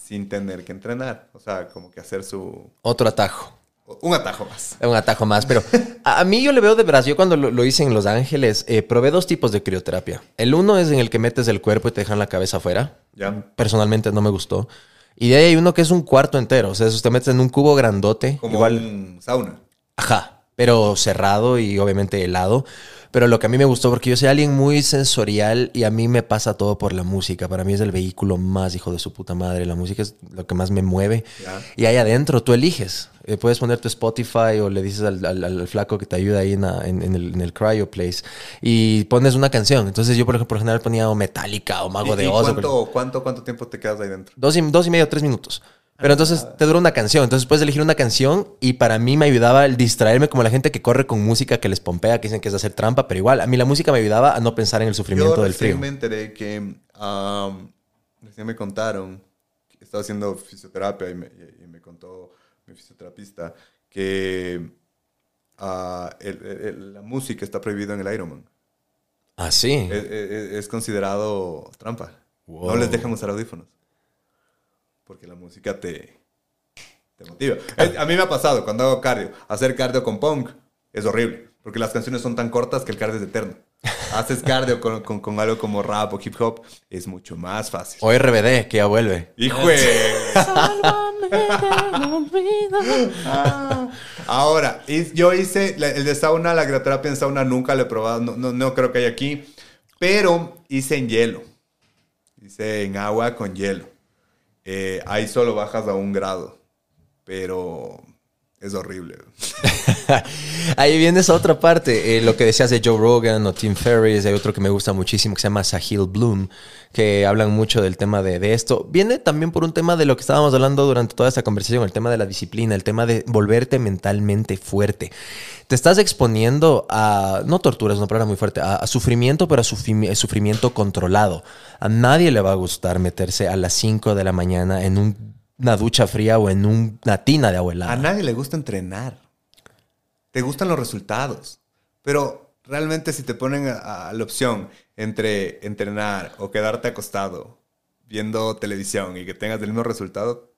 sin tener que entrenar. O sea, como que hacer su... Otro atajo. Un atajo más. Un atajo más, pero a, mí yo le veo de veras, yo cuando lo, lo hice en Los Ángeles, eh, probé dos tipos de crioterapia. El uno es en el que metes el cuerpo y te dejan la cabeza afuera. Ya. Personalmente no me gustó. Y de ahí hay uno que es un cuarto entero, o sea, eso te metes en un cubo grandote, Como igual, un sauna. ajá, pero cerrado y obviamente helado. Pero lo que a mí me gustó, porque yo soy alguien muy sensorial y a mí me pasa todo por la música. Para mí es el vehículo más hijo de su puta madre. La música es lo que más me mueve. Y ahí adentro tú eliges. Eh, puedes poner tu Spotify o le dices al, al- al flaco que te ayuda ahí en, la- en- en el, en el Cryo Place y pones una canción. Entonces yo, por ejemplo, por general ponía o Metallica o Mago ¿Y- de Oz. o cuánto, cuánto, cuánto tiempo te quedas ahí dentro? Dos y, dos y medio, tres minutos. Pero entonces te dura una canción. Entonces puedes elegir una canción y para mí me ayudaba el distraerme como la gente que corre con música que les pompea, que dicen que es hacer trampa, pero igual a mí la música me ayudaba a no pensar en el sufrimiento Yo del frío. me enteré que am, recién me contaron, que estaba haciendo fisioterapia y me, y- me contó mi fisioterapista que ah, el- el- el- la música está prohibida en el Ironman. Ah, sí. Es, es- es considerado trampa. No les dejan usar audífonos. Porque la música te, te motiva. A mí me ha pasado cuando hago cardio. Hacer cardio con punk es horrible. Porque las canciones son tan cortas que el cardio es eterno. Haces cardio con, con- con algo como rap o hip hop, es mucho más fácil. O RBD, que ya vuelve. ¡Hijo! de- Ahora, yo hice el de sauna, la crioterapia en sauna nunca lo he probado, no, no, no creo que haya aquí, pero hice en hielo. Hice en agua con hielo. Eh, ahí solo bajas a un grado, pero es horrible. Ahí viene esa otra parte, eh, lo que decías de Joe Rogan o Tim Ferriss, hay otro que me gusta muchísimo que se llama Sahil Bloom, que hablan mucho del tema de, de esto. Viene también por un tema de lo que estábamos hablando durante toda esta conversación, el tema de la disciplina, el tema de volverte mentalmente fuerte. Te estás exponiendo a, no tortura, es una palabra muy fuerte, a, sufrimiento, pero a sufrimi- sufrimiento controlado. A nadie le va a gustar meterse a las 5 de la mañana en un- una ducha fría o en un- una tina de abuela. A nadie le gusta entrenar. Te gustan los resultados. Pero realmente si te ponen a, a la opción entre entrenar o quedarte acostado viendo televisión y que tengas el mismo resultado,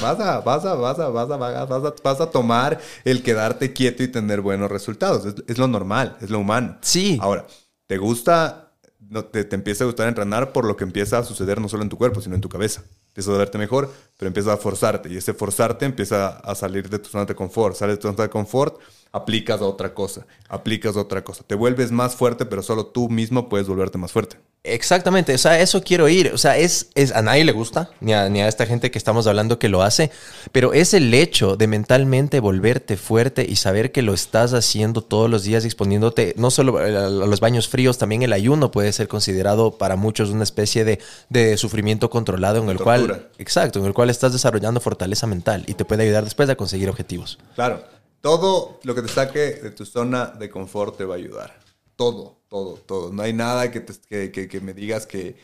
vas a, vas a, vas a, vas a, vas a, vas a, vas a tomar el quedarte quieto y tener buenos resultados. Es, es lo normal, es lo humano. Sí. Ahora, ¿te gusta, no, te, te empieza a gustar entrenar por lo que empieza a suceder no solo en tu cuerpo, sino en tu cabeza? Empiezas a verte mejor, pero empiezas a forzarte. Y ese forzarte empieza a salir de tu zona de confort. Sales de tu zona de confort, aplicas a otra cosa, aplicas a otra cosa. Te vuelves más fuerte, pero solo tú mismo puedes volverte más fuerte. Exactamente, o sea, eso quiero ir. O sea, es, es a nadie le gusta, ni a, ni a esta gente que estamos hablando que lo hace, pero es el hecho de mentalmente volverte fuerte y saber que lo estás haciendo todos los días, exponiéndote no solo a los baños fríos, también el ayuno puede ser considerado para muchos una especie de, de sufrimiento controlado en el Tortura. cual, exacto, en el cual estás desarrollando fortaleza mental y te puede ayudar después a conseguir objetivos. Claro, todo lo que te saque de tu zona de confort te va a ayudar. Todo, todo, todo. No hay nada que, te- que, que- que me digas que,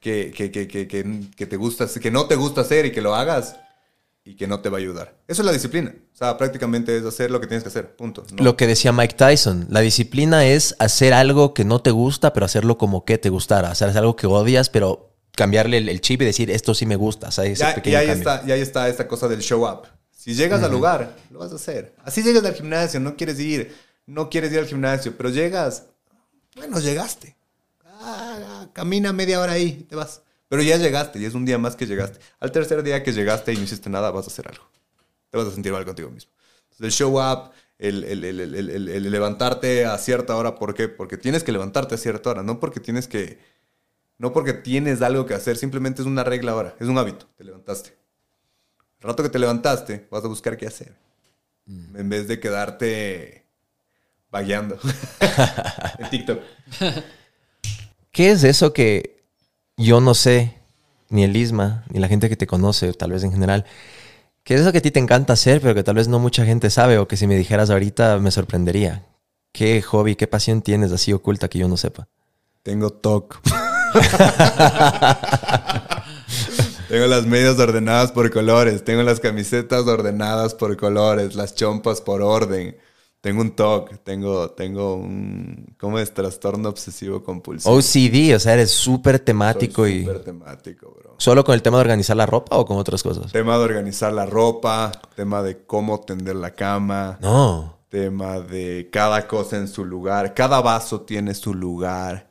que, que, que, que, te gusta, que no te gusta hacer y que lo hagas y que no te va a ayudar. Eso es la disciplina. O sea, prácticamente es hacer lo que tienes que hacer. Punto. ¿no? Lo que decía Mike Tyson, la disciplina es hacer algo que no te gusta, pero hacerlo como que te gustara. Hacer algo que odias, pero cambiarle el, el chip y decir, esto sí me gusta. O sea, ese Ya- y pequeño ahí cambio. está, y ahí está esta cosa del show up. Si llegas al lugar, lo vas a hacer. Así llegas al gimnasio, no quieres ir, no quieres ir al gimnasio, pero llegas, bueno, llegaste. Ah, camina media hora ahí y te vas. Pero ya llegaste y es un día más que llegaste. Al tercer día que llegaste y no hiciste nada, vas a hacer algo. Te vas a sentir mal contigo mismo. Entonces, el show up, el- el levantarte a cierta hora, ¿por qué? Porque tienes que levantarte a cierta hora, no porque tienes que, no porque tienes algo que hacer, simplemente es una regla ahora, es un hábito, te levantaste. El rato que te levantaste, vas a buscar qué hacer. En vez de quedarte vagueando en TikTok. ¿Qué es eso que yo no sé, ni el Isma, ni la gente que te conoce, tal vez en general? ¿Qué es eso que a ti te encanta hacer, pero que tal vez no mucha gente sabe o que si me dijeras ahorita me sorprendería? ¿Qué hobby, qué pasión tienes así oculta que yo no sepa? Tengo TOC. tengo las medias ordenadas por colores. Tengo las camisetas ordenadas por colores. Las chompas por orden. Tengo un TOC, tengo, tengo un, ¿cómo es? Trastorno obsesivo compulsivo. OCD, o sea, eres súper temático Soy y... súper temático, bro. ¿Solo con el tema de organizar la ropa o con otras cosas? Tema de organizar la ropa, tema de cómo tender la cama, No. tema de cada cosa en su lugar, cada vaso tiene su lugar.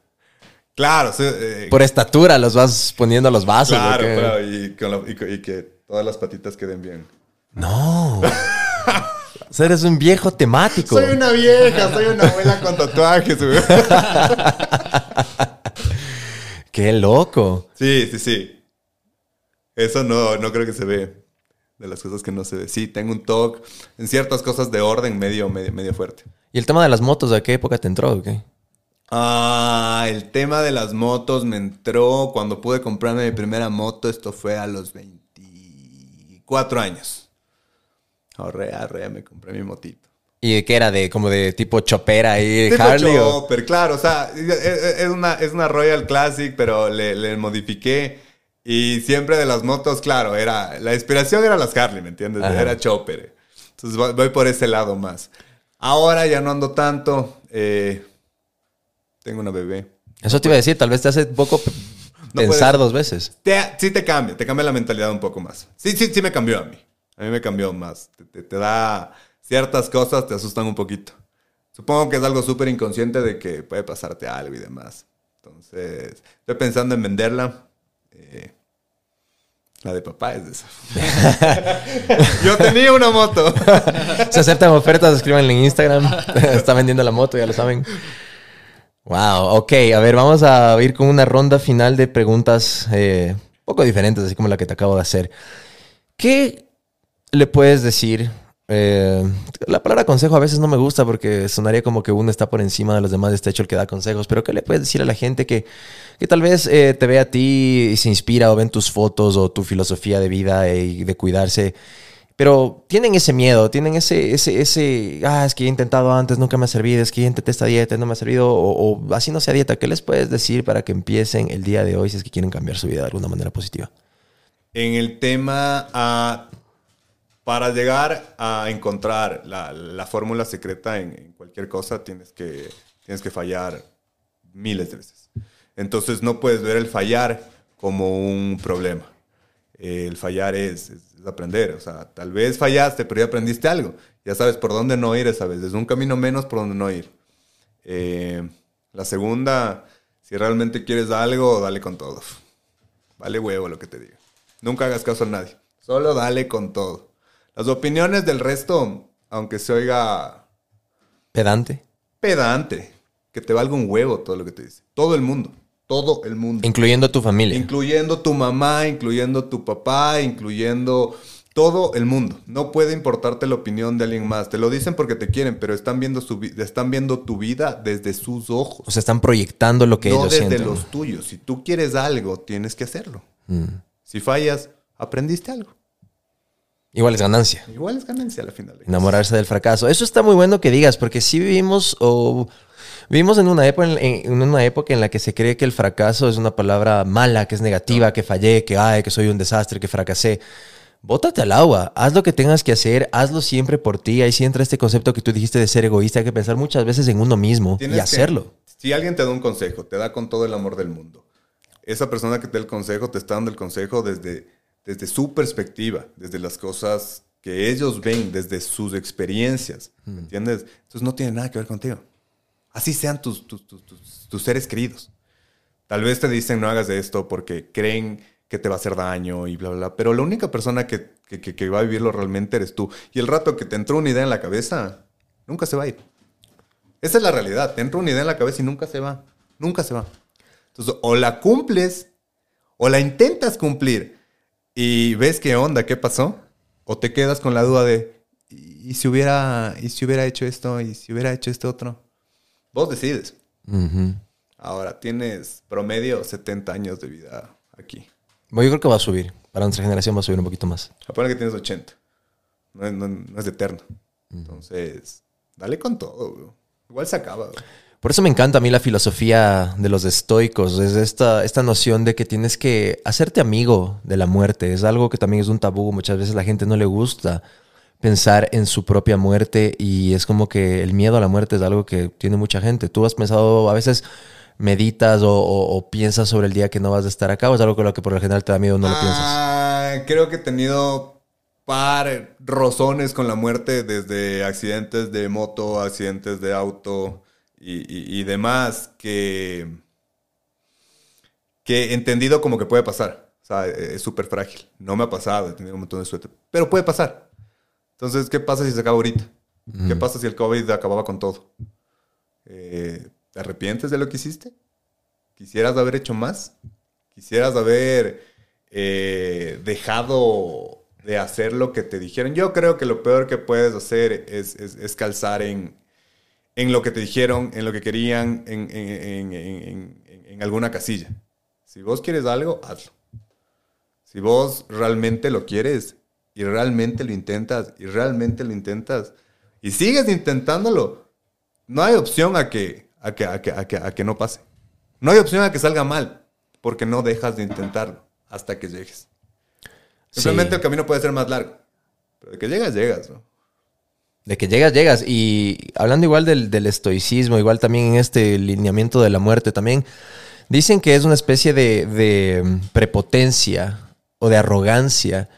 Claro, sí, eh, Por estatura los vas poniendo a los vasos. ¿o claro, pero y, con la- y co- y que todas las patitas queden bien. No. o sea, eres un viejo temático. Soy una vieja, soy una abuela con tatuajes. Qué loco. Sí, sí, sí. Eso no, no creo que se ve. De las cosas que no se ve. Sí, tengo un TOC en ciertas cosas de orden medio, medio, medio fuerte. ¿Y el tema de las motos, a qué época te entró? o qué? Ah, el tema de las motos me entró cuando pude comprarme mi primera moto. Esto fue a los 24 años. Ahorré, ahorré, me compré mi motito. ¿Y qué era? de ¿Como de tipo chopera Tipo Harley? o- chopper, claro. O sea, es, es- es una, es una Royal Classic, pero le, le modifiqué. Y siempre de las motos, claro, era la inspiración era las Harley, ¿me entiendes? Ajá. Era chopper. Entonces voy, voy por ese lado más. Ahora ya no ando tanto. eh, tengo una bebé. Eso te iba a decir, tal vez te hace poco No pensar puedes- dos veces. Te- sí te cambia, te cambia la mentalidad un poco más. Sí, sí, sí me cambió a mí. A mí me cambió más. Te, te- te da ciertas cosas, te asustan un poquito. Supongo que es algo súper inconsciente de que puede pasarte algo y demás. Entonces, estoy pensando en venderla. Eh, la de papá es de esa. Yo tenía una moto. Se aceptan ofertas, escríbanle en Instagram. Está vendiendo la moto, ya lo saben. Wow, ok. A ver, vamos a ir con una ronda final de preguntas eh, un poco diferentes, así como la que te acabo de hacer. ¿Qué le puedes decir? Eh, la palabra consejo a veces no me gusta porque sonaría como que uno está por encima de los demás, está hecho el que da consejos, pero ¿qué le puedes decir a la gente que, que tal vez eh, te ve a ti y se inspira o ven tus fotos o tu filosofía de vida y de cuidarse? Pero tienen ese miedo, tienen ese, ese, ese, ah, es que he intentado antes, nunca me ha servido, es que intenté esta dieta, no me ha servido, o, así no sea dieta. ¿Qué les puedes decir para que empiecen el día de hoy si es que quieren cambiar su vida de alguna manera positiva? En el tema, ah, para llegar a encontrar la, la fórmula secreta en, en cualquier cosa, tienes que, tienes que fallar miles de veces. Entonces no puedes ver el fallar como un problema. Eh, el fallar es, es- es aprender. O sea, tal vez fallaste, pero ya aprendiste algo. Ya sabes por dónde no ir esa vez. Es un camino menos por donde no ir. Eh, la segunda, si realmente quieres algo, dale con todo. Vale huevo lo que te diga. Nunca hagas caso a nadie. Solo dale con todo. Las opiniones del resto, aunque se oiga Pedante. pedante, que te valga un huevo todo lo que te dice. Todo el mundo. Todo el mundo. Incluyendo a tu familia. Incluyendo tu mamá, incluyendo tu papá, incluyendo todo el mundo. No puede importarte la opinión de alguien más. Te lo dicen porque te quieren, pero están viendo, su están viendo tu vida desde sus ojos. o sea, están proyectando lo que no ellos desde sienten. los tuyos. Si tú quieres algo, tienes que hacerlo. Mm. Si fallas, aprendiste algo. Igual es ganancia. Igual es ganancia a la final. Enamorarse del fracaso. Eso está muy bueno que digas, porque sí vivimos o vivimos en una época en, en una época en la que se cree que el fracaso es una palabra mala, que es negativa, que fallé, que ay, que soy un desastre, que fracasé. Bótate al agua, haz lo que tengas que hacer, hazlo siempre por ti. Ahí sí entra este concepto que tú dijiste de ser egoísta, hay que pensar muchas veces en uno mismo Tienes y que- hacerlo. si alguien te da un consejo, te da con todo el amor del mundo. Esa persona que te da el consejo te está dando el consejo desde, desde su perspectiva, desde las cosas que ellos ven, desde sus experiencias. ¿Me entiendes? Entonces no tiene nada que ver contigo. Así sean tus, tus, tus- tus- seres queridos. Tal vez te dicen no hagas de esto porque creen que te va a hacer daño y bla, bla, bla. Pero la única persona que, que- que- va a vivirlo realmente eres tú. Y el rato que te entró una idea en la cabeza, nunca se va a ir. Esa es la realidad. Te entra una idea en la cabeza y nunca se va. Nunca se va. Entonces, o la cumples o la intentas cumplir y ves qué onda, qué pasó, o te quedas con la duda de, ¿y si hubiera, y si hubiera hecho esto, y si hubiera hecho esto otro? Vos decides. Ahora, tienes promedio 70 años de vida aquí. Bueno, yo creo que va a subir. Para nuestra generación va a subir un poquito más. Aparte que tienes 80. No, es- no- no es eterno. Entonces, dale con todo. güey. Igual se acaba. Por eso me encanta a mí la filosofía de los estoicos, es esta, esta noción de que tienes que hacerte amigo de la muerte. Es algo que también es un tabú, muchas veces la gente no le gusta, pensar en su propia muerte y es como que el miedo a la muerte es algo que tiene mucha gente. ¿Tú has pensado, a veces meditas o, piensas sobre el día que no vas a estar acá o es algo con lo que por lo general te da miedo o no lo piensas? Ah, creo que he tenido par rozones con la muerte desde accidentes de moto, accidentes de auto y, demás que, que he entendido como que puede pasar. O sea, es súper frágil. No me ha pasado, he tenido un montón de suerte, pero puede pasar. Entonces, ¿qué pasa si se acaba ahorita? ¿Qué pasa si el COVID acababa con todo? Eh, ¿Te arrepientes de lo que hiciste? ¿Quisieras haber hecho más? ¿Quisieras haber eh, dejado de hacer lo que te dijeron? Yo creo que lo peor que puedes hacer es, es- es calzar en, en lo que te dijeron, en lo que querían, en- en- en alguna casilla. Si vos quieres algo, hazlo. Si vos realmente lo quieres y realmente lo intentas y realmente lo intentas y sigues intentándolo, no hay opción a que, a que, a que, a que, a que no pase. No hay opción a que salga mal porque no dejas de intentarlo hasta que llegues. Simplemente Sí. el camino puede ser más largo, pero de que llegas, llegas. ¿no? De que llegas, llegas. Y hablando igual del, del estoicismo, igual también en este lineamiento de la muerte, también dicen que es una especie de, de, prepotencia o de arrogancia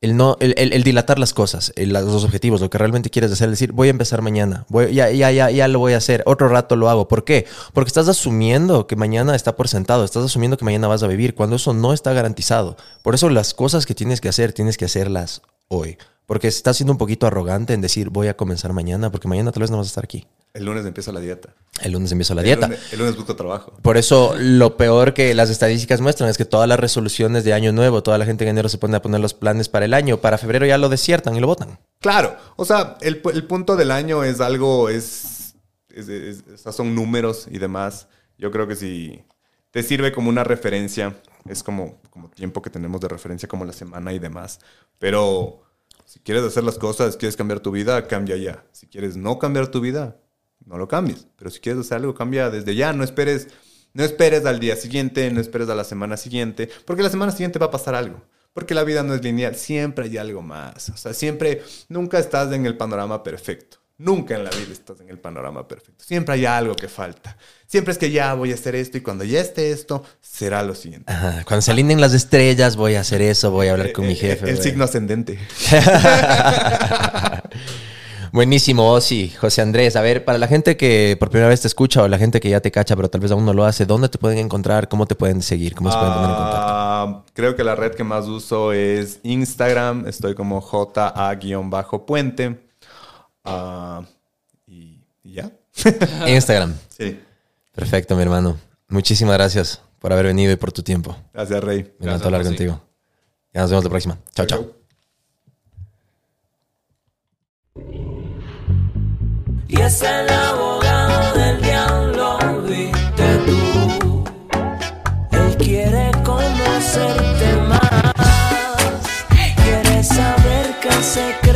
el, no, el, el- dilatar las cosas, el- los objetivos, lo que realmente quieres hacer, decir, voy a empezar mañana, voy, ya, ya, ya, ya lo voy a hacer, otro rato lo hago. ¿Por qué? Porque estás asumiendo que mañana está por sentado, estás asumiendo que mañana vas a vivir, cuando eso no está garantizado. Por eso las cosas que tienes que hacer, tienes que hacerlas hoy. Porque estás siendo un poquito arrogante en decir, voy a comenzar mañana, porque mañana tal vez no vas a estar aquí. El lunes empieza la dieta. El lunes empiezo la dieta. El lunes, el lunes busco trabajo. Por eso lo peor que las estadísticas muestran es que todas las resoluciones de año nuevo, toda la gente en enero se pone a poner los planes para el año, para febrero ya lo desiertan y lo votan. Claro, o sea, el, el punto del año es algo, es, es- son números y demás. Yo creo que si te sirve como una referencia, es como, como tiempo que tenemos de referencia, como la semana y demás. Pero si quieres hacer las cosas, quieres cambiar tu vida, cambia ya. Si quieres no cambiar tu vida, no lo cambies. Pero si quieres hacer algo, cambia desde ya. No esperes, no esperes al día siguiente, no esperes a la semana siguiente, porque la semana siguiente va a pasar algo. Porque la vida no es lineal, siempre hay algo más. O sea, siempre, nunca estás en el panorama perfecto. Nunca en la vida estás en el panorama perfecto. Siempre hay algo que falta. Siempre es que ya voy a hacer esto y cuando ya esté esto, será lo siguiente. Ajá, Cuando se alineen las estrellas, voy a hacer eso, voy a hablar con Eh, mi eh, jefe. El signo ascendente. Buenísimo, Osi, José Andrés. A ver, para la gente que por primera vez te escucha o la gente que ya te cacha, pero tal vez aún no lo hace, ¿dónde te pueden encontrar? ¿Cómo te pueden seguir? ¿Cómo se pueden poner en contacto? Ah, creo que la red que más uso es Instagram. Estoy como JA-puente. Ah, y, y ya. Instagram. Sí. Perfecto, mi hermano. Muchísimas gracias por haber venido y por tu tiempo. Gracias, Rey. Me encantó hablar José. contigo. Ya nos vemos la próxima. Chao, chao. Y es el abogado del diablo, viste tú. Él quiere conocerte más. Quiere saber qué secretos